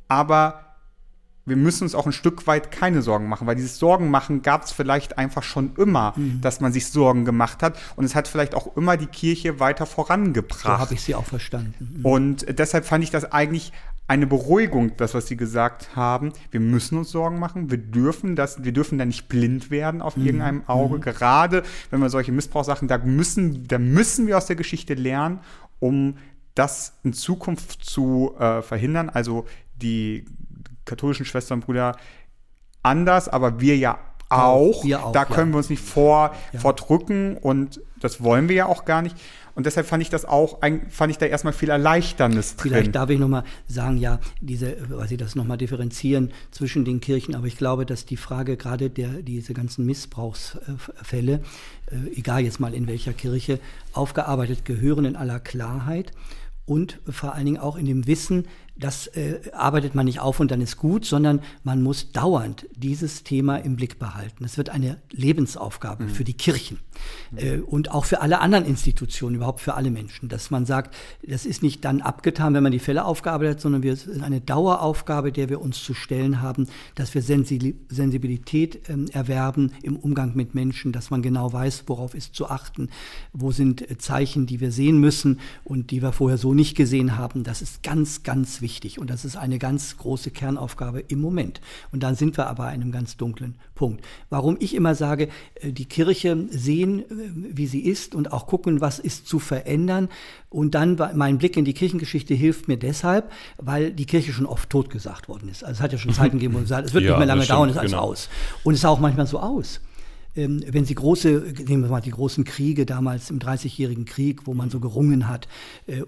aber wir müssen uns auch ein Stück weit keine Sorgen machen, weil dieses Sorgen machen gab es vielleicht einfach schon immer, mhm. dass man sich Sorgen gemacht hat und es hat vielleicht auch immer die Kirche weiter vorangebracht. So habe ich sie auch verstanden. Mhm. Und deshalb fand ich das eigentlich eine Beruhigung, das was Sie gesagt haben. Wir müssen uns Sorgen machen, wir dürfen das, wir dürfen da nicht blind werden auf mhm. irgendeinem Auge. Mhm. Gerade wenn wir solche Missbrauchssachen, da müssen, da müssen wir aus der Geschichte lernen, um das in Zukunft zu äh, verhindern. Also die katholischen Schwestern und Brüder anders, aber wir ja auch. Wir auch da können ja. wir uns nicht vor, ja. vordrücken und das wollen wir ja auch gar nicht. Und deshalb fand ich das auch, fand ich da erstmal viel Erleichterndes drin. Vielleicht darf ich nochmal sagen, ja, diese, weil Sie das nochmal differenzieren zwischen den Kirchen, aber ich glaube, dass die Frage gerade der, diese ganzen Missbrauchsfälle, äh, egal jetzt mal in welcher Kirche, aufgearbeitet gehören in aller Klarheit und vor allen Dingen auch in dem Wissen, das äh, arbeitet man nicht auf und dann ist gut, sondern man muss dauernd dieses Thema im Blick behalten. Es wird eine Lebensaufgabe mhm. für die Kirchen mhm. äh, und auch für alle anderen Institutionen, überhaupt für alle Menschen, dass man sagt, das ist nicht dann abgetan, wenn man die Fälle aufgearbeitet hat, sondern wir, es ist eine Daueraufgabe, der wir uns zu stellen haben, dass wir Sensibilität äh, erwerben im Umgang mit Menschen, dass man genau weiß, worauf ist zu achten, wo sind äh, Zeichen, die wir sehen müssen und die wir vorher so nicht gesehen haben. Das ist ganz, ganz wichtig und das ist eine ganz große Kernaufgabe im Moment. Und dann sind wir aber an einem ganz dunklen Punkt. Warum ich immer sage, äh, die Kirche sehen, äh, wie sie ist und auch gucken, was ist zu verändern. Und dann mein Blick in die Kirchengeschichte hilft mir deshalb, weil die Kirche schon oft totgesagt worden ist. Also es hat ja schon Zeiten gegeben, wo man sagt, es wird [laughs] ja, nicht mehr lange dauern, es ist alles genau. aus. Und es sah auch manchmal so aus. Ähm, wenn Sie große, nehmen wir mal die großen Kriege damals im Dreißigjährigen Krieg, wo man so gerungen hat, äh,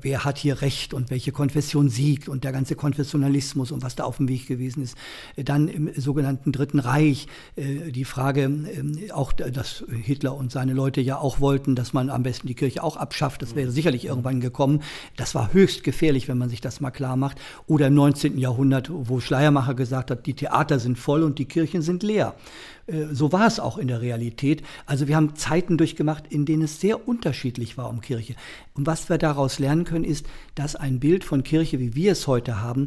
wer hat hier Recht und welche Konfession siegt und der ganze Konfessionalismus und was da auf dem Weg gewesen ist. Äh, dann im sogenannten Dritten Reich äh, die Frage, ähm, auch dass Hitler und seine Leute ja auch wollten, dass man am besten die Kirche auch abschafft. Das wäre sicherlich irgendwann gekommen. Das war höchst gefährlich, wenn man sich das mal klar macht. Oder im 19. Jahrhundert, wo Schleiermacher gesagt hat, die Theater sind voll und die Kirchen sind leer. Äh, so war es auch in der Realität. Also wir haben Zeiten durchgemacht, in denen es sehr unterschiedlich war um Kirche. Und was wir daraus lernen können, ist, dass ein Bild von Kirche, wie wir es heute haben,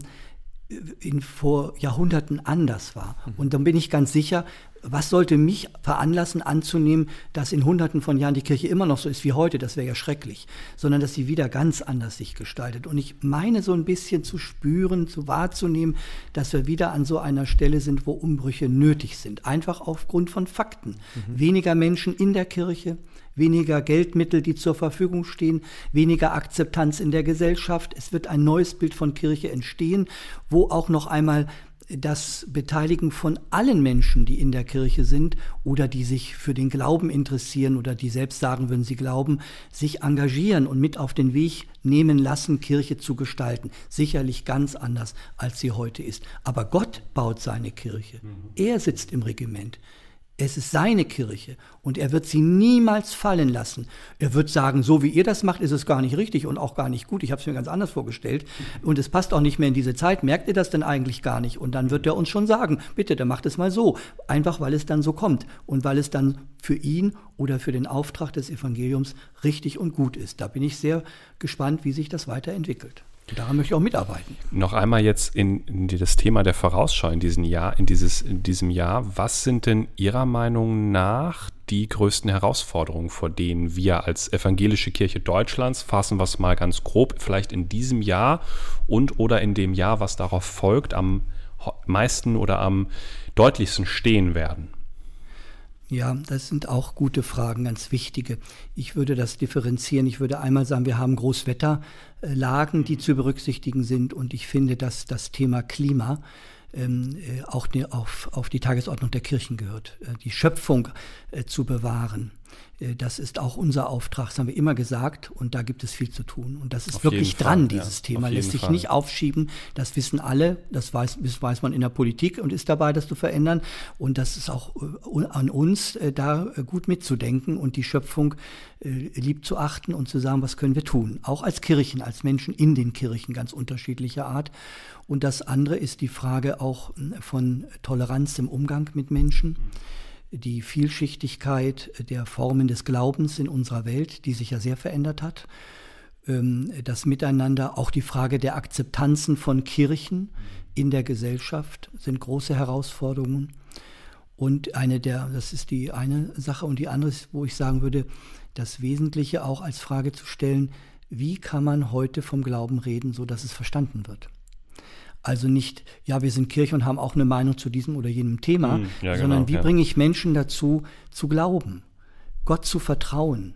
äh, in vor Jahrhunderten anders war. Mhm. Und dann bin ich ganz sicher, was sollte mich veranlassen anzunehmen, dass in hunderten von Jahren die Kirche immer noch so ist wie heute, das wäre ja schrecklich, sondern dass sie wieder ganz anders sich gestaltet. Und ich meine so ein bisschen zu spüren, zu wahrzunehmen, dass wir wieder an so einer Stelle sind, wo Umbrüche nötig sind, einfach aufgrund von Fakten. Mhm. Weniger Menschen in der Kirche, weniger Geldmittel, die zur Verfügung stehen, weniger Akzeptanz in der Gesellschaft. Es wird ein neues Bild von Kirche entstehen, wo auch noch einmal das Beteiligen von allen Menschen, die in der Kirche sind oder die sich für den Glauben interessieren oder die selbst sagen würden, sie glauben, sich engagieren und mit auf den Weg nehmen lassen, Kirche zu gestalten. Sicherlich ganz anders, als sie heute ist. Aber Gott baut seine Kirche. Mhm. Er sitzt im Regiment. Es ist seine Kirche und er wird sie niemals fallen lassen. Er wird sagen, so wie ihr das macht, ist es gar nicht richtig und auch gar nicht gut. Ich habe es mir ganz anders vorgestellt und es passt auch nicht mehr in diese Zeit. Merkt ihr das denn eigentlich gar nicht? Und dann wird er uns schon sagen, bitte, der macht es mal so. Einfach weil es dann so kommt und weil es dann für ihn oder für den Auftrag des Evangeliums richtig und gut ist. Da bin ich sehr gespannt, wie sich das weiterentwickelt. Daran möchte ich auch mitarbeiten. Noch einmal jetzt in, in das Thema der Vorausschau in diesem Jahr, in, dieses, in diesem Jahr. Was sind denn Ihrer Meinung nach die größten Herausforderungen, vor denen wir als evangelische Kirche Deutschlands, fassen wir es mal ganz grob, vielleicht in diesem Jahr und oder in dem Jahr, was darauf folgt, am meisten oder am deutlichsten stehen werden? Ja, das sind auch gute Fragen, ganz wichtige. Ich würde das differenzieren. Ich würde einmal sagen, wir haben Großwetterlagen, die zu berücksichtigen sind. Und ich finde, dass das Thema Klima ähm, äh, auch auf die Tagesordnung der Kirchen gehört. Äh, die Schöpfung äh, zu bewahren. Äh, das ist auch unser Auftrag, das haben wir immer gesagt und da gibt es viel zu tun. Und das ist Auf wirklich dran, Fall, dieses ja. Thema, lässt sich Fall. nicht aufschieben. Das wissen alle, das weiß, das weiß man in der Politik und ist dabei, das zu verändern. Und das ist auch äh, an uns, äh, da gut mitzudenken und die Schöpfung lieb zu achten und zu sagen, was können wir tun. Auch als Kirchen, als Menschen in den Kirchen ganz unterschiedlicher Art. Und das andere ist die Frage auch von Toleranz im Umgang mit Menschen. Mhm die Vielschichtigkeit der Formen des Glaubens in unserer Welt, die sich ja sehr verändert hat, ähm, das Miteinander, auch die Frage der Akzeptanzen von Kirchen in der Gesellschaft sind große Herausforderungen. Und eine der, das ist die eine Sache und die andere ist, wo ich sagen würde, das Wesentliche auch als Frage zu stellen, wie kann man heute vom Glauben reden, so dass es verstanden wird? Also nicht, ja, wir sind Kirche und haben auch eine Meinung zu diesem oder jenem Thema, hm, ja, sondern genau, wie ja. bringe ich Menschen dazu, zu glauben, Gott zu vertrauen,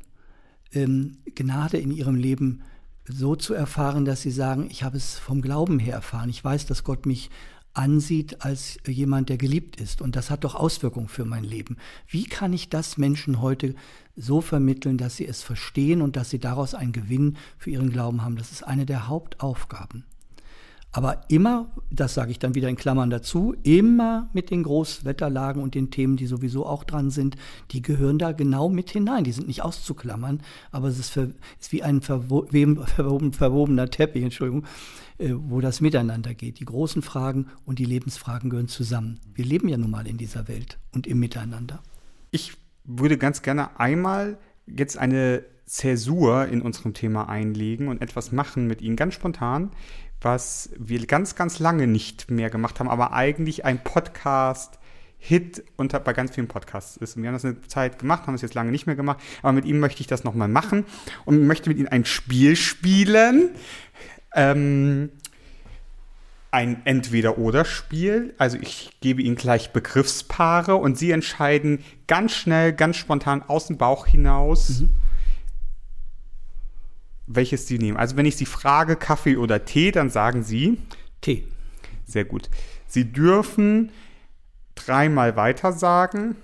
ähm, Gnade in ihrem Leben so zu erfahren, dass sie sagen, ich habe es vom Glauben her erfahren. Ich weiß, dass Gott mich ansieht als jemand, der geliebt ist. Und das hat doch Auswirkungen für mein Leben. Wie kann ich das Menschen heute so vermitteln, dass sie es verstehen und dass sie daraus einen Gewinn für ihren Glauben haben? Das ist eine der Hauptaufgaben. Aber immer, das sage ich dann wieder in Klammern dazu, immer mit den Großwetterlagen und den Themen, die sowieso auch dran sind, die gehören da genau mit hinein. Die sind nicht auszuklammern, aber es ist, für, ist wie ein [laughs] verwoben, verwobener Teppich, Entschuldigung, äh, wo das miteinander geht. Die großen Fragen und die Lebensfragen gehören zusammen. Wir leben ja nun mal in dieser Welt und im Miteinander. Ich würde ganz gerne einmal jetzt eine Zäsur in unserem Thema einlegen und etwas machen mit Ihnen ganz spontan was wir ganz, ganz lange nicht mehr gemacht haben, aber eigentlich ein Podcast Hit unter, bei ganz vielen Podcasts ist. Und wir haben das eine Zeit gemacht, haben es jetzt lange nicht mehr gemacht, aber mit ihm möchte ich das nochmal machen und möchte mit ihm ein Spiel spielen. Ähm, ein Entweder-Oder-Spiel. Also ich gebe Ihnen gleich Begriffspaare und Sie entscheiden ganz schnell, ganz spontan aus dem Bauch hinaus, mhm welches Sie nehmen. Also wenn ich Sie frage, Kaffee oder Tee, dann sagen Sie Tee. Sehr gut. Sie dürfen dreimal weiter sagen,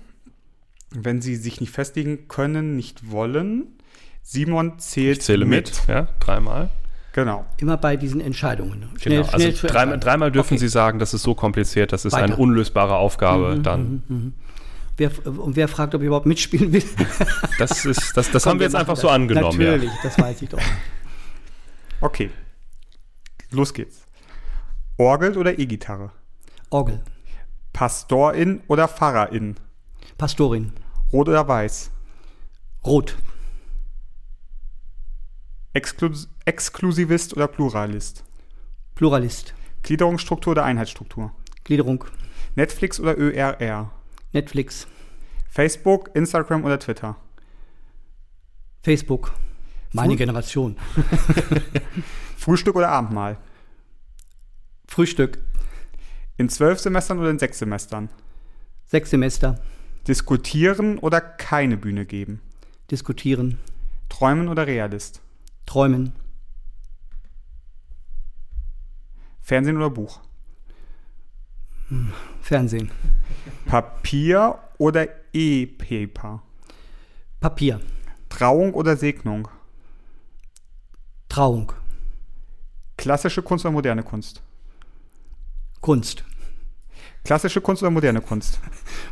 wenn Sie sich nicht festlegen können, nicht wollen. Simon zählt ich zähle mit. mit. Ja, dreimal. Genau. Immer bei diesen Entscheidungen. Schnell, genau. also schnell dreimal, dreimal dürfen okay. Sie sagen, das ist so kompliziert, das ist weiter. eine unlösbare Aufgabe. Mhm, dann. Mhm, mhm. Wer, und wer fragt, ob ich überhaupt mitspielen will? [laughs] Das, ist, das, das Komm, haben wir jetzt einfach das. so angenommen. Natürlich, ja. das weiß ich doch. [laughs] Okay, los geht's. Orgel oder E-Gitarre? Orgel. Pastorin oder Pfarrerin? Pastorin. Rot oder weiß? Rot. Exklus Exklusivist oder Pluralist? Pluralist. Gliederungsstruktur oder Einheitsstruktur? Gliederung. Netflix oder ÖRR? Netflix. Facebook, Instagram oder Twitter? Facebook. Meine Früh Generation. [laughs] Frühstück oder Abendmahl? Frühstück. In zwölf Semestern oder in sechs Semestern? Sechs Semester. Diskutieren oder keine Bühne geben? Diskutieren. Träumen oder Realist? Träumen. Fernsehen oder Buch? Fernsehen. Papier oder E-Paper? Papier. Trauung oder Segnung? Trauung. Klassische Kunst oder moderne Kunst? Kunst. Klassische Kunst oder moderne Kunst?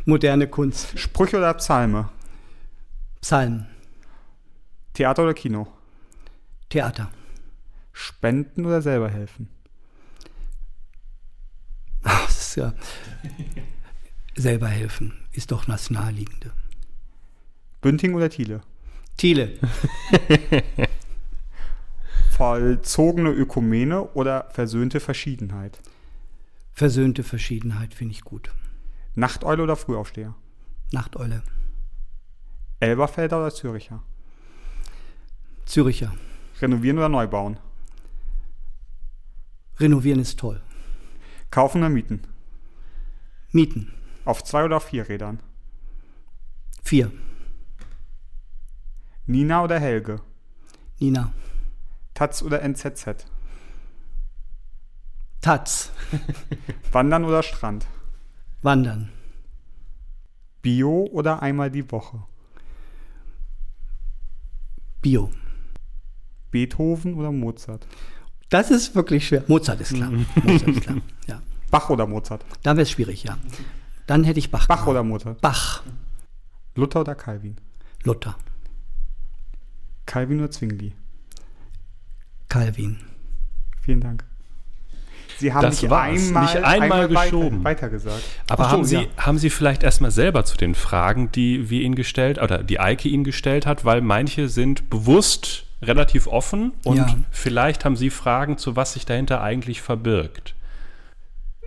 moderne Kunst. Sprüche oder Psalme? Psalmen. Theater oder Kino? Theater. Spenden oder selber helfen? Ach, [laughs] das ist ja selber helfen, ist doch das Naheliegende. Bünding oder Thiele? Thiele. [laughs] Vollzogene Ökumene oder versöhnte Verschiedenheit? Versöhnte Verschiedenheit finde ich gut. Nachteule oder Frühaufsteher? Nachteule. Elberfelder oder Züricher? Züricher. Renovieren oder neu bauen? Renovieren ist toll. Kaufen oder mieten? Mieten. Auf zwei oder auf vier Rädern? Vier. Nina oder Helge? Nina. Taz oder NZZ? Taz. [laughs] Wandern oder Strand? Wandern. Bio oder einmal die Woche? Bio. Beethoven oder Mozart? Das ist wirklich schwer. Mozart ist klar. [laughs] Mozart ist klar. Ja. Bach oder Mozart? Da wäre es schwierig, ja. Dann hätte ich Bach. Bach oder Mozart? Bach. Luther oder Calvin? Luther. Calvin oder Zwingli? Calvin. Vielen Dank. Sie haben das nicht einmal, nicht einmal, einmal geschoben. Weiter, weiter Aber so, haben, Sie, ja. haben Sie vielleicht erstmal selber zu den Fragen, die wir Ihnen gestellt oder die Eike Ihnen gestellt hat, weil manche sind bewusst relativ offen und ja. vielleicht haben Sie Fragen, zu was sich dahinter eigentlich verbirgt.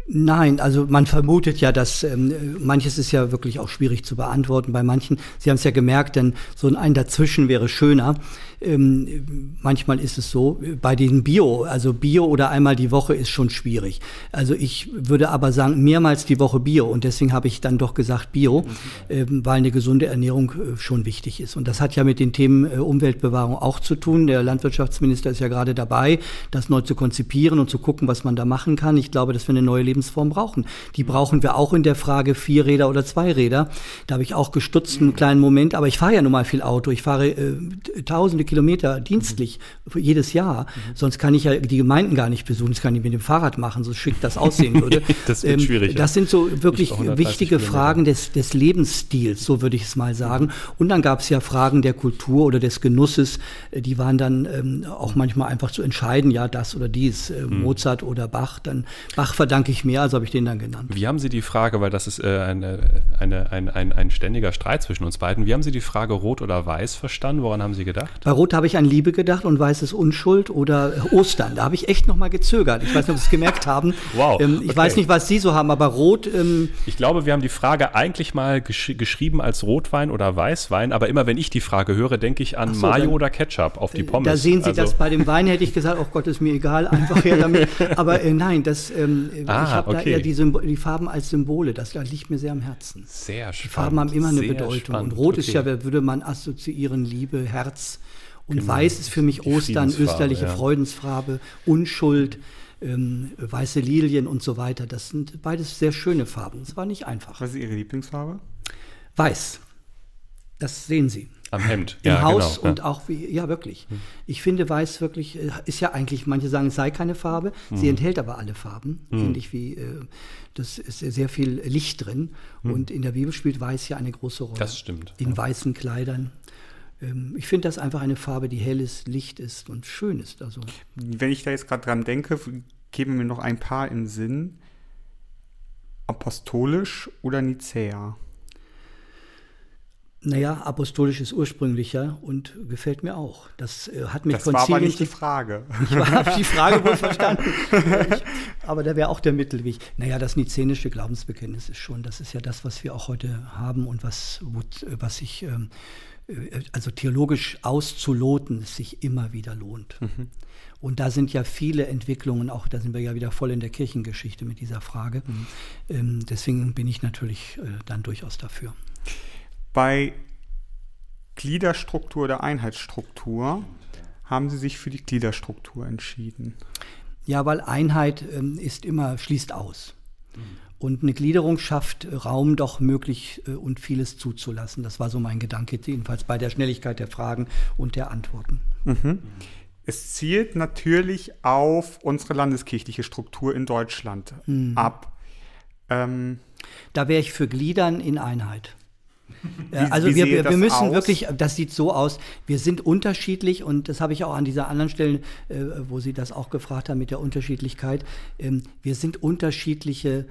Nein, also man vermutet ja, dass ähm, manches ist ja wirklich auch schwierig zu beantworten bei manchen. Sie haben es ja gemerkt, denn so ein Dazwischen wäre schöner. Ähm, manchmal ist es so, bei den Bio, also Bio oder einmal die Woche ist schon schwierig. Also ich würde aber sagen, mehrmals die Woche Bio und deswegen habe ich dann doch gesagt Bio, mhm. ähm, weil eine gesunde Ernährung äh, schon wichtig ist. Und das hat ja mit den Themen äh, Umweltbewahrung auch zu tun. Der Landwirtschaftsminister ist ja gerade dabei, das neu zu konzipieren und zu gucken, was man da machen kann. Ich glaube, dass wir eine neue Lebensform brauchen. Die brauchen wir auch in der Frage Vierräder oder Zweiräder. Da habe ich auch gestutzt einen kleinen Moment, aber ich fahre ja nun mal viel Auto. Ich fahre äh, tausende Kilometer dienstlich mhm. jedes Jahr. Mhm. Sonst kann ich ja die Gemeinden gar nicht besuchen. Das kann ich mit dem Fahrrad machen, so schick das aussehen [laughs] würde. das wird ähm, schwierig. Das sind so wirklich wichtige Fragen des, des Lebensstils, so würde ich es mal sagen. Und dann gab es ja Fragen der Kultur oder des Genusses. Äh, die waren dann ähm, auch manchmal einfach zu entscheiden, ja, das oder dies, äh, mhm. Mozart oder Bach. Dann Bach verdanke ich mehr, also habe ich den dann genannt. Wie haben Sie die Frage, weil das ist äh, eine, eine, ein, ein, ein ständiger Streit zwischen uns beiden, wie haben Sie die Frage Rot oder Weiß verstanden? Woran haben Sie gedacht? Bei Rot habe ich an Liebe gedacht und Weiß ist Unschuld oder Ostern. Da habe ich echt noch mal gezögert. Ich weiß nicht, ob Sie es gemerkt haben. [laughs] Wow. Ähm, ich okay. weiß nicht, was Sie so haben, aber Rot. Ähm, ich glaube, wir haben die Frage eigentlich mal gesch geschrieben als Rotwein oder Weißwein, aber immer wenn ich die Frage höre, denke ich an so, Mayo dann, oder Ketchup auf die Pommes. Da sehen Sie also. das bei dem Wein, hätte ich gesagt, oh Gott, ist mir egal, einfach her damit. [laughs] Aber äh, nein, das, ähm, ah, ich habe okay. da eher die, die, Farben als Symbole, das liegt mir sehr am Herzen. Sehr spannend. Die Farben haben immer eine Bedeutung. Spannend. Und Rot okay. ist ja, würde man assoziieren, Liebe, Herz. Und genau. Weiß ist für mich Ostern, österliche ja. Freudensfarbe, Unschuld. Ähm, weiße Lilien und so weiter. Das sind beides sehr schöne Farben. Es war nicht einfach. Was ist Ihre Lieblingsfarbe? Weiß. Das sehen Sie. Am Hemd. Im ja, Haus genau, und ja. auch wie, ja wirklich. Ich finde Weiß wirklich, äh, ist ja eigentlich, manche sagen, es sei keine Farbe, hm. sie enthält aber alle Farben, hm. finde ich, wie, äh, das ist sehr viel Licht drin hm. und in der Bibel spielt Weiß ja eine große Rolle. Das stimmt. In ja. weißen Kleidern. Ähm, ich finde das einfach eine Farbe, die hell ist, Licht ist und schön ist. Also. Wenn ich da jetzt gerade dran denke, geben mir noch ein paar im Sinn. Apostolisch oder Nicäa? Naja, apostolisch ist ursprünglicher und gefällt mir auch. Das äh, hat mit das Konzilien... Das war aber nicht die Frage. Ich habe die Frage wohl [laughs] verstanden. aber da wäre auch der Mittelweg. Naja, das nizänische Glaubensbekenntnis ist schon, das ist ja das, was wir auch heute haben und was, was sich, ähm, äh, also theologisch auszuloten, sich immer wieder lohnt. Mhm. Und da sind ja viele Entwicklungen, auch da sind wir ja wieder voll in der Kirchengeschichte mit dieser Frage. Mhm. Ähm, deswegen bin ich natürlich äh, dann durchaus dafür. Bei Gliederstruktur oder Einheitsstruktur haben Sie sich für die Gliederstruktur entschieden. Ja, weil Einheit ähm, ist immer, schließt aus. Und eine Gliederung schafft Raum, doch möglich äh, und vieles zuzulassen. Das war so mein Gedanke, jedenfalls bei der Schnelligkeit der Fragen und der Antworten. Mhm. Es zielt natürlich auf unsere landeskirchliche Struktur in Deutschland mhm. ab. Ähm, da wäre ich für Gliedern in Einheit. [laughs] Wie, also wie wir, wir müssen aus? wirklich, das sieht so aus, wir sind unterschiedlich und das habe ich auch an dieser anderen Stelle, äh, wo Sie das auch gefragt haben mit der Unterschiedlichkeit. Ähm, wir sind unterschiedliche äh,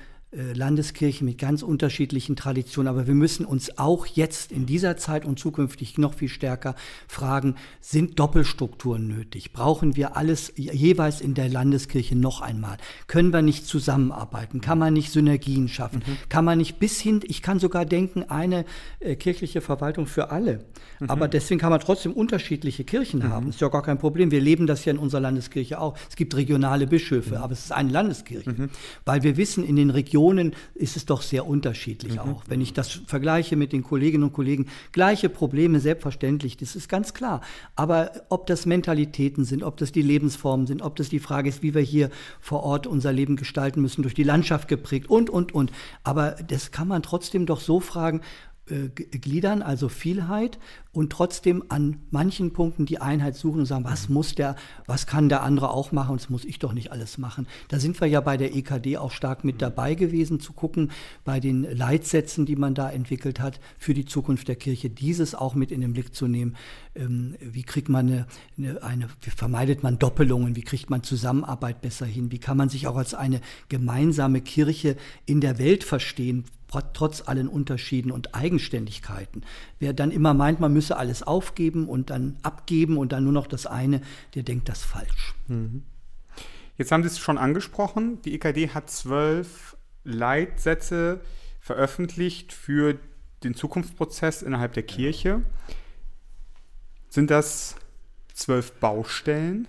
Landeskirchen mit ganz unterschiedlichen Traditionen. Aber wir müssen uns auch jetzt in dieser Zeit und zukünftig noch viel stärker fragen, sind Doppelstrukturen nötig? Brauchen wir alles jeweils in der Landeskirche noch einmal? Können wir nicht zusammenarbeiten? Kann man nicht Synergien schaffen? Mhm. Kann man nicht bis hin, ich kann sogar denken, eine äh, kirchliche Verwaltung für alle. Mhm. Aber deswegen kann man trotzdem unterschiedliche Kirchen mhm. haben. Ist ja gar kein Problem. Wir leben das ja in unserer Landeskirche auch. Es gibt regionale Bischöfe, mhm. aber es ist eine Landeskirche. Mhm. Weil wir wissen, in den Regionen Regionen ist es doch sehr unterschiedlich mhm. auch. Wenn ich das vergleiche mit den Kolleginnen und Kollegen, gleiche Probleme, selbstverständlich, das ist ganz klar. Aber ob das Mentalitäten sind, ob das die Lebensformen sind, ob das die Frage ist, wie wir hier vor Ort unser Leben gestalten müssen, durch die Landschaft geprägt und, und, und. Aber das kann man trotzdem doch so fragen, äh, gliedern, also Vielheit, und trotzdem an manchen Punkten die Einheit suchen und sagen, was muss der, was kann der andere auch machen, das muss ich doch nicht alles machen. Da sind wir ja bei der EKD auch stark mit dabei gewesen, zu gucken, bei den Leitsätzen, die man da entwickelt hat, für die Zukunft der Kirche, dieses auch mit in den Blick zu nehmen. Ähm, wie kriegt man eine, eine, eine, wie vermeidet man Doppelungen, wie kriegt man Zusammenarbeit besser hin, wie kann man sich auch als eine gemeinsame Kirche in der Welt verstehen, trotz allen Unterschieden und Eigenständigkeiten. Wer dann immer meint, man müsse alles aufgeben und dann abgeben und dann nur noch das eine, der denkt das falsch. Mhm. Jetzt haben Sie es schon angesprochen. Die EKD hat zwölf Leitsätze veröffentlicht für den Zukunftsprozess innerhalb der Kirche. Sind das zwölf Baustellen?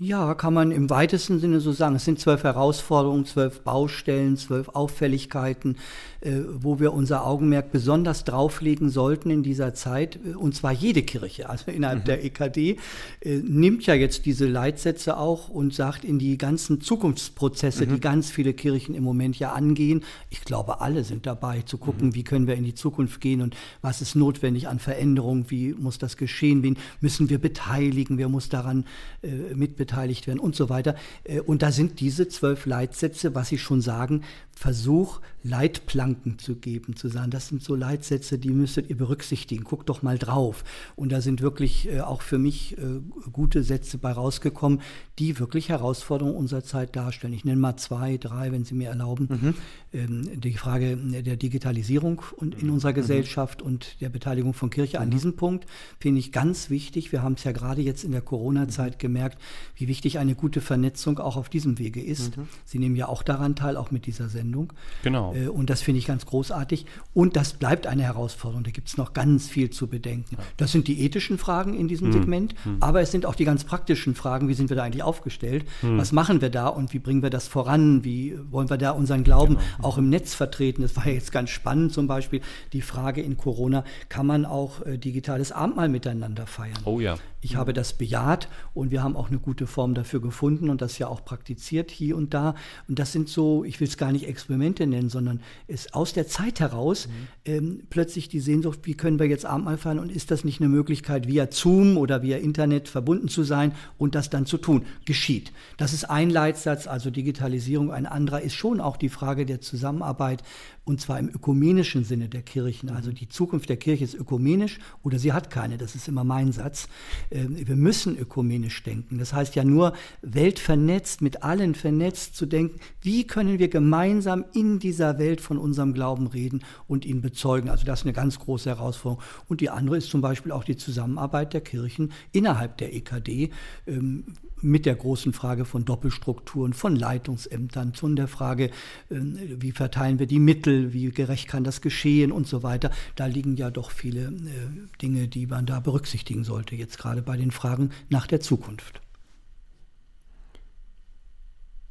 Ja, kann man im weitesten Sinne so sagen. Es sind zwölf Herausforderungen, zwölf Baustellen, zwölf Auffälligkeiten, äh, wo wir unser Augenmerk besonders drauflegen sollten in dieser Zeit. Äh, und zwar jede Kirche, also [laughs] innerhalb mhm. der EKD, äh, nimmt ja jetzt diese Leitsätze auch und sagt in die ganzen Zukunftsprozesse, mhm. die ganz viele Kirchen im Moment ja angehen. Ich glaube, alle sind dabei zu gucken, mhm. wie können wir in die Zukunft gehen und was ist notwendig an Veränderung, wie muss das geschehen, wen müssen wir beteiligen, wer muss daran äh, mitbeteiligen beteiligt werden und so weiter. Äh, und da sind diese zwölf Leitsätze, was Sie schon sagen, Versuch, Leitplanken zu geben, zu sagen, das sind so Leitsätze, die müsstet ihr berücksichtigen, guckt doch mal drauf. Und da sind wirklich äh, auch für mich äh, gute Sätze bei rausgekommen, die wirklich Herausforderungen unserer Zeit darstellen. Ich nenne mal zwei, drei, wenn Sie mir erlauben. Mhm. Ähm, die Frage der Digitalisierung und in mhm. unserer mhm. Gesellschaft mhm. und der Beteiligung von Kirche. An mhm. diesem Punkt finde ich ganz wichtig. Wir haben es ja gerade jetzt in der Corona-Zeit mhm. gemerkt, wie wichtig eine gute Vernetzung auch auf diesem Wege ist. Sie nehmen ja auch daran teil, auch mit dieser Sendung. Sendung. Genau. Äh, und das finde ich ganz großartig. Und das bleibt eine Herausforderung. Da gibt es noch ganz viel zu bedenken. Das sind die ethischen Fragen in diesem hm. Segment, hm. aber es sind auch die ganz praktischen Fragen. Wie sind wir da eigentlich aufgestellt? Hm. Was machen wir da und wie bringen wir das voran? Wie wollen wir da unseren Glauben genau. auch im Netz vertreten? Das war ja jetzt ganz spannend zum Beispiel. Die Frage in Corona, kann man auch äh, digitales Abendmahl miteinander feiern? Oh ja. Ich habe das bejaht und wir haben auch eine gute Form dafür gefunden und das ja auch praktiziert hier und da. Und das sind so, ich will es gar nicht Experimente nennen, sondern es aus der Zeit heraus mhm. ähm, plötzlich die Sehnsucht, wie können wir jetzt Abendmahl feiern und ist das nicht eine Möglichkeit, via Zoom oder via Internet verbunden zu sein und das dann zu tun? Geschieht. Das ist ein Leitsatz, also Digitalisierung. Ein anderer ist schon auch die Frage der Zusammenarbeit und zwar im ökumenischen Sinne der Kirchen. Also die Zukunft der Kirche ist ökumenisch oder sie hat keine, das ist immer mein Satz. Ähm, wir müssen ökumenisch denken. Das heißt ja nur, weltvernetzt, mit allen vernetzt zu denken, wie können wir gemeinsam in dieser Welt von unserem Glauben reden und ihn bezeugen. Also das ist eine ganz große Herausforderung. Und die andere ist zum Beispiel auch die Zusammenarbeit der Kirchen innerhalb der EKD ähm, mit der großen Frage von Doppelstrukturen, von Leitungsämtern, von der Frage, ähm, wie verteilen wir die Mittel, wie gerecht kann das geschehen und so weiter. Da liegen ja doch viele äh, Dinge, die man da berücksichtigen sollte, jetzt gerade bei den Fragen nach der Zukunft.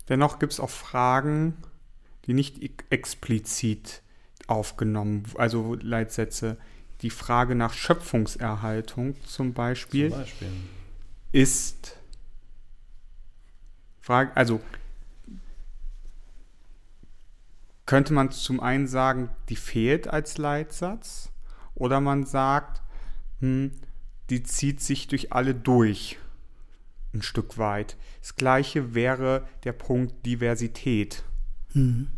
Dennoch gibt es auch Fragen, die nicht explizit aufgenommen, also Leitsätze. Die Frage nach Schöpfungserhaltung zum Beispiel, zum Beispiel. ist Frage, also könnte man zum einen sagen, die fehlt als Leitsatz, oder man sagt, hm, die zieht sich durch alle durch, ein Stück weit. Das gleiche wäre der Punkt Diversität. Mhm.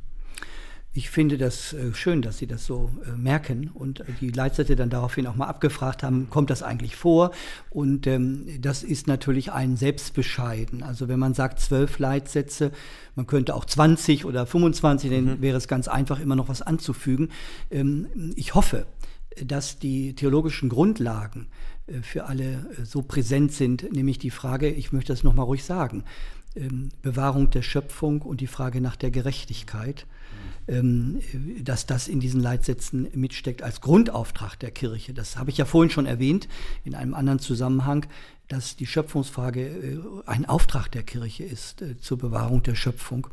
Ich finde das äh, schön, dass Sie das so äh, merken und die Leitsätze dann daraufhin auch mal abgefragt haben, kommt das eigentlich vor? Und ähm, das ist natürlich ein Selbstbescheiden. Also wenn man sagt zwölf Leitsätze, man könnte auch 20 oder 25, dann mhm. wäre es ganz einfach, immer noch was anzufügen. Ähm, ich hoffe, dass die theologischen Grundlagen äh, für alle äh, so präsent sind, nämlich die Frage, ich möchte das nochmal ruhig sagen, ähm, Bewahrung der Schöpfung und die Frage nach der Gerechtigkeit dass das in diesen Leitsätzen mitsteckt als Grundauftrag der Kirche. Das habe ich ja vorhin schon erwähnt in einem anderen Zusammenhang, dass die Schöpfungsfrage äh, ein Auftrag der Kirche ist äh, zur Bewahrung der Schöpfung.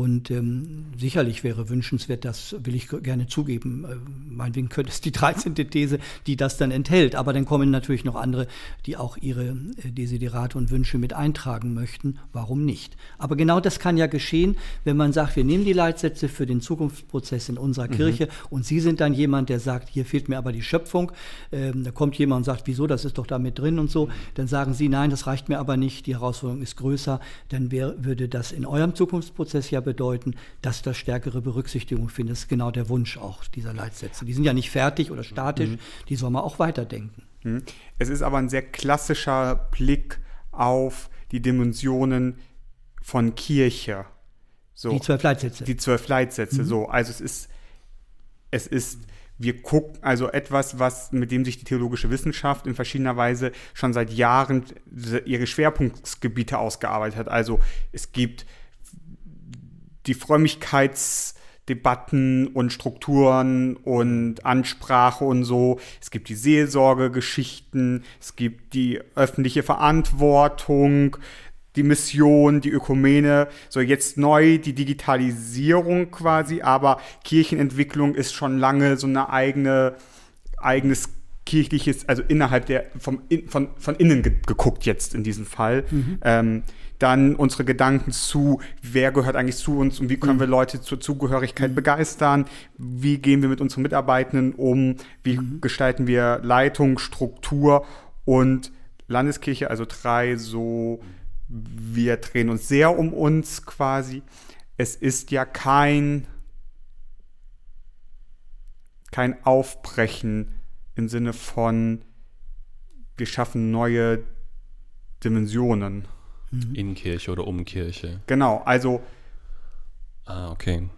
Und ähm, sicherlich wäre wünschenswert, das will ich gerne zugeben, äh, meinetwegen könnte es die 13. These, die das dann enthält. Aber dann kommen natürlich noch andere, die auch ihre äh, Desiderate und Wünsche mit eintragen möchten. Warum nicht? Aber genau das kann ja geschehen, wenn man sagt, wir nehmen die Leitsätze für den Zukunftsprozess in unserer mhm. Kirche und Sie sind dann jemand, der sagt, hier fehlt mir aber die Schöpfung. Ähm, da kommt jemand und sagt, wieso, das ist doch da mit drin und so. Dann sagen Sie, nein, das reicht mir aber nicht, die Herausforderung ist größer. Dann wär, würde das in eurem Zukunftsprozess ja bedeuten, dass das stärkere Berücksichtigung findet. Das ist genau der Wunsch auch dieser Leitsätze. Die sind ja nicht fertig oder statisch, mhm. die soll man auch weiterdenken. Mhm. Es ist aber ein sehr klassischer Blick auf die Dimensionen von Kirche. So, die zwölf Leitsätze. Die zwölf Leitsätze, mhm. so. Also es ist, es ist wir gucken, also etwas, was, mit dem sich die theologische Wissenschaft in verschiedener Weise schon seit Jahren ihre Schwerpunktgebiete ausgearbeitet hat. Also es gibt die Frömmigkeitsdebatten und Strukturen und Ansprache und so. Es gibt die Seelsorgegeschichten, es gibt die öffentliche Verantwortung, die Mission, die Ökumene, so jetzt neu die Digitalisierung quasi, aber Kirchenentwicklung ist schon lange so eine eigene, eigenes kirchliches, also innerhalb der, vom, von, von innen ge geguckt jetzt in diesem Fall. Mhm. Ähm, dann unsere Gedanken zu, wer gehört eigentlich zu uns und wie können mhm. wir Leute zur Zugehörigkeit mhm. begeistern, wie gehen wir mit unseren Mitarbeitenden um, wie mhm. gestalten wir Leitung, Struktur und Landeskirche, also drei so wir drehen uns sehr um uns quasi. Es ist ja kein, kein Aufbrechen im Sinne von, wir schaffen neue Dimensionen. Mhm. In Kirche oder um Kirche. Genau, also. Ah, okay.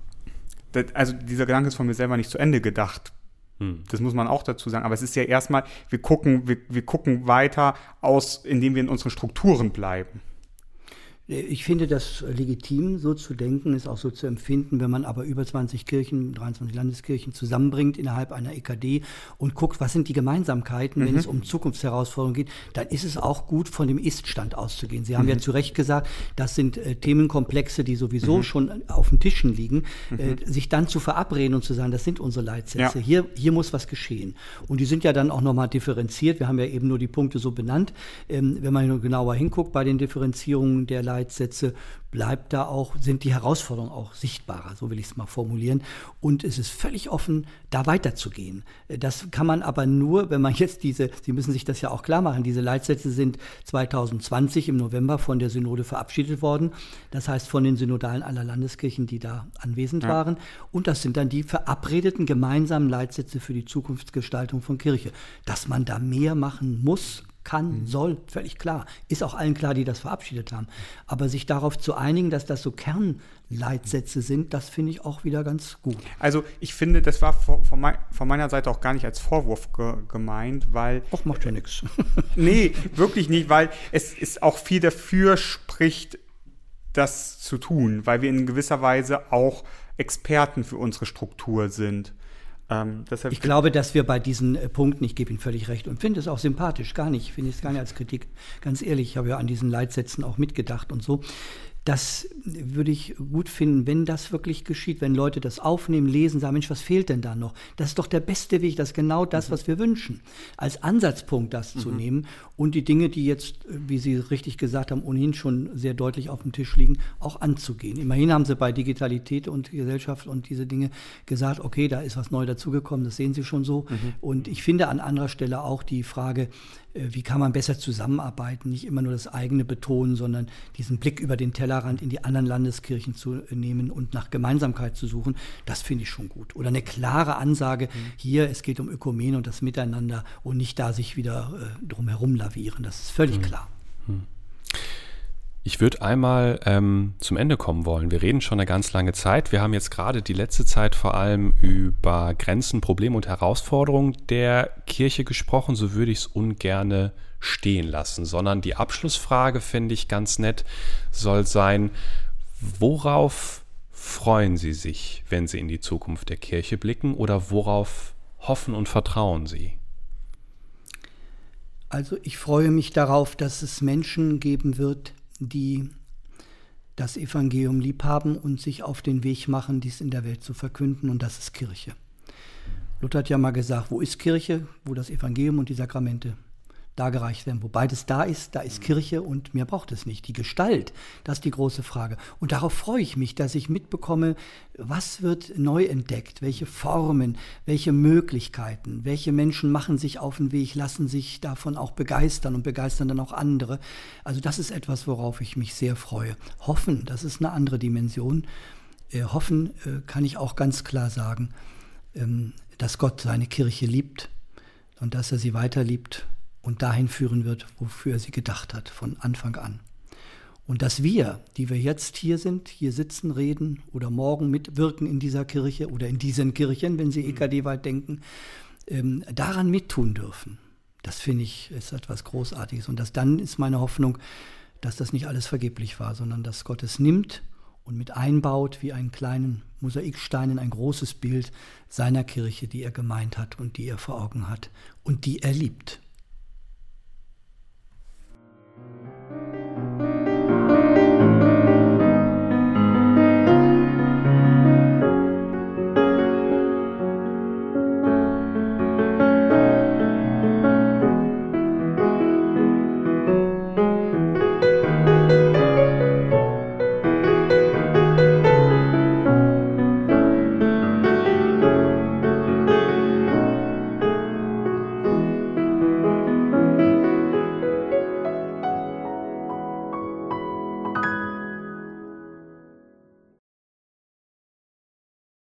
Das, also dieser Gedanke ist von mir selber nicht zu Ende gedacht. Hm. Das muss man auch dazu sagen. Aber es ist ja erstmal, wir gucken, wir, wir gucken weiter aus, indem wir in unseren Strukturen bleiben. Ich finde das legitim, so zu denken, ist auch so zu empfinden, wenn man aber über 20 Kirchen, 23 Landeskirchen zusammenbringt innerhalb einer EKD und guckt, was sind die Gemeinsamkeiten, mhm. wenn es um Zukunftsherausforderungen geht, dann ist es auch gut, von dem Ist-Stand auszugehen. Sie haben mhm. ja zu Recht gesagt, das sind äh, Themenkomplexe, die sowieso mhm. schon auf den Tischen liegen, äh, mhm. sich dann zu verabreden und zu sagen, das sind unsere Leitsätze, ja. hier, hier muss was geschehen. Und die sind ja dann auch nochmal differenziert, wir haben ja eben nur die Punkte so benannt. Ähm, wenn man genauer hinguckt bei den Differenzierungen der Leitsätze, Leitsätze bleibt da auch, sind die Herausforderungen auch sichtbarer, so will ich es mal formulieren. Und es ist völlig offen, da weiterzugehen. Das kann man aber nur, wenn man jetzt diese, Sie müssen sich das ja auch klar machen, diese Leitsätze sind 2020 im November von der Synode verabschiedet worden. Das heißt von den Synodalen aller Landeskirchen, die da anwesend ja. waren. Und das sind dann die verabredeten gemeinsamen Leitsätze für die Zukunftsgestaltung von Kirche. Dass man da mehr machen muss, kann, mhm. soll, völlig klar. Ist auch allen klar, die das verabschiedet haben. Aber sich darauf zu einigen, dass das so Kernleitsätze sind, das finde ich auch wieder ganz gut. Also ich finde, das war von, meiner Seite auch gar nicht als Vorwurf ge gemeint, weil... Ach, macht ja nichts. [laughs] Nee, wirklich nicht, weil es ist auch viel dafür spricht, das zu tun, weil wir in gewisser Weise auch Experten für unsere Struktur sind. Ähm, ich glaube, dass wir bei diesen äh, Punkten, ich gebe Ihnen völlig recht und finde es auch sympathisch, gar nicht, finde es gar nicht als Kritik. Ganz ehrlich, ich habe ja an diesen Leitsätzen auch mitgedacht und so. Das würde ich gut finden, wenn das wirklich geschieht, wenn Leute das aufnehmen, lesen, sagen, Mensch, was fehlt denn da noch? Das ist doch der beste Weg, das ist genau das, mhm. was wir wünschen. Als Ansatzpunkt das mhm. zu nehmen und die Dinge, die jetzt, wie Sie richtig gesagt haben, ohnehin schon sehr deutlich auf dem Tisch liegen, auch anzugehen. Immerhin haben Sie bei Digitalität und Gesellschaft und diese Dinge gesagt, okay, da ist was neu dazugekommen, das sehen Sie schon so. Mhm. Und ich finde an anderer Stelle auch die Frage, wie kann man besser zusammenarbeiten, nicht immer nur das eigene betonen, sondern diesen Blick über den Tellerrand in die anderen Landeskirchen zu nehmen und nach Gemeinsamkeit zu suchen, das finde ich schon gut. Oder eine klare Ansage, mhm. hier, es geht um Ökumene und das Miteinander und nicht da sich wieder äh, drumherum lavieren, das ist völlig mhm. klar. Mhm. Ich würde einmal ähm, zum Ende kommen wollen. Wir reden schon eine ganz lange Zeit. Wir haben jetzt gerade die letzte Zeit vor allem über Grenzen, Probleme und Herausforderungen der Kirche gesprochen. So würde ich es ungerne stehen lassen, sondern die Abschlussfrage finde ich ganz nett, soll sein, worauf freuen Sie sich, wenn Sie in die Zukunft der Kirche blicken oder worauf hoffen und vertrauen Sie? Also ich freue mich darauf, dass es Menschen geben wird, die das Evangelium lieb haben und sich auf den Weg machen, dies in der Welt zu verkünden, und das ist Kirche. Luther hat ja mal gesagt, wo ist Kirche, wo das Evangelium und die Sakramente dargereicht werden. Wo beides da ist, da ist Kirche und mehr braucht es nicht. Die Gestalt, das ist die große Frage. Und darauf freue ich mich, dass ich mitbekomme, was wird neu entdeckt, welche Formen, welche Möglichkeiten, welche Menschen machen sich auf den Weg, lassen sich davon auch begeistern und begeistern dann auch andere. Also das ist etwas, worauf ich mich sehr freue. Hoffen, das ist eine andere Dimension. Äh, hoffen äh, kann ich auch ganz klar sagen, ähm, dass Gott seine Kirche liebt und dass er sie weiter liebt und dahin führen wird, wofür er sie gedacht hat, von Anfang an. Und dass wir, die wir jetzt hier sind, hier sitzen, reden oder morgen mitwirken in dieser Kirche oder in diesen Kirchen, wenn Sie EKD weit denken, ähm, daran mittun dürfen. Das finde ich ist etwas Großartiges. Und das dann ist meine Hoffnung, dass das nicht alles vergeblich war, sondern dass Gott es nimmt und mit einbaut wie einen kleinen Mosaikstein in ein großes Bild seiner Kirche, die er gemeint hat und die er vor Augen hat und die er liebt. Thank you.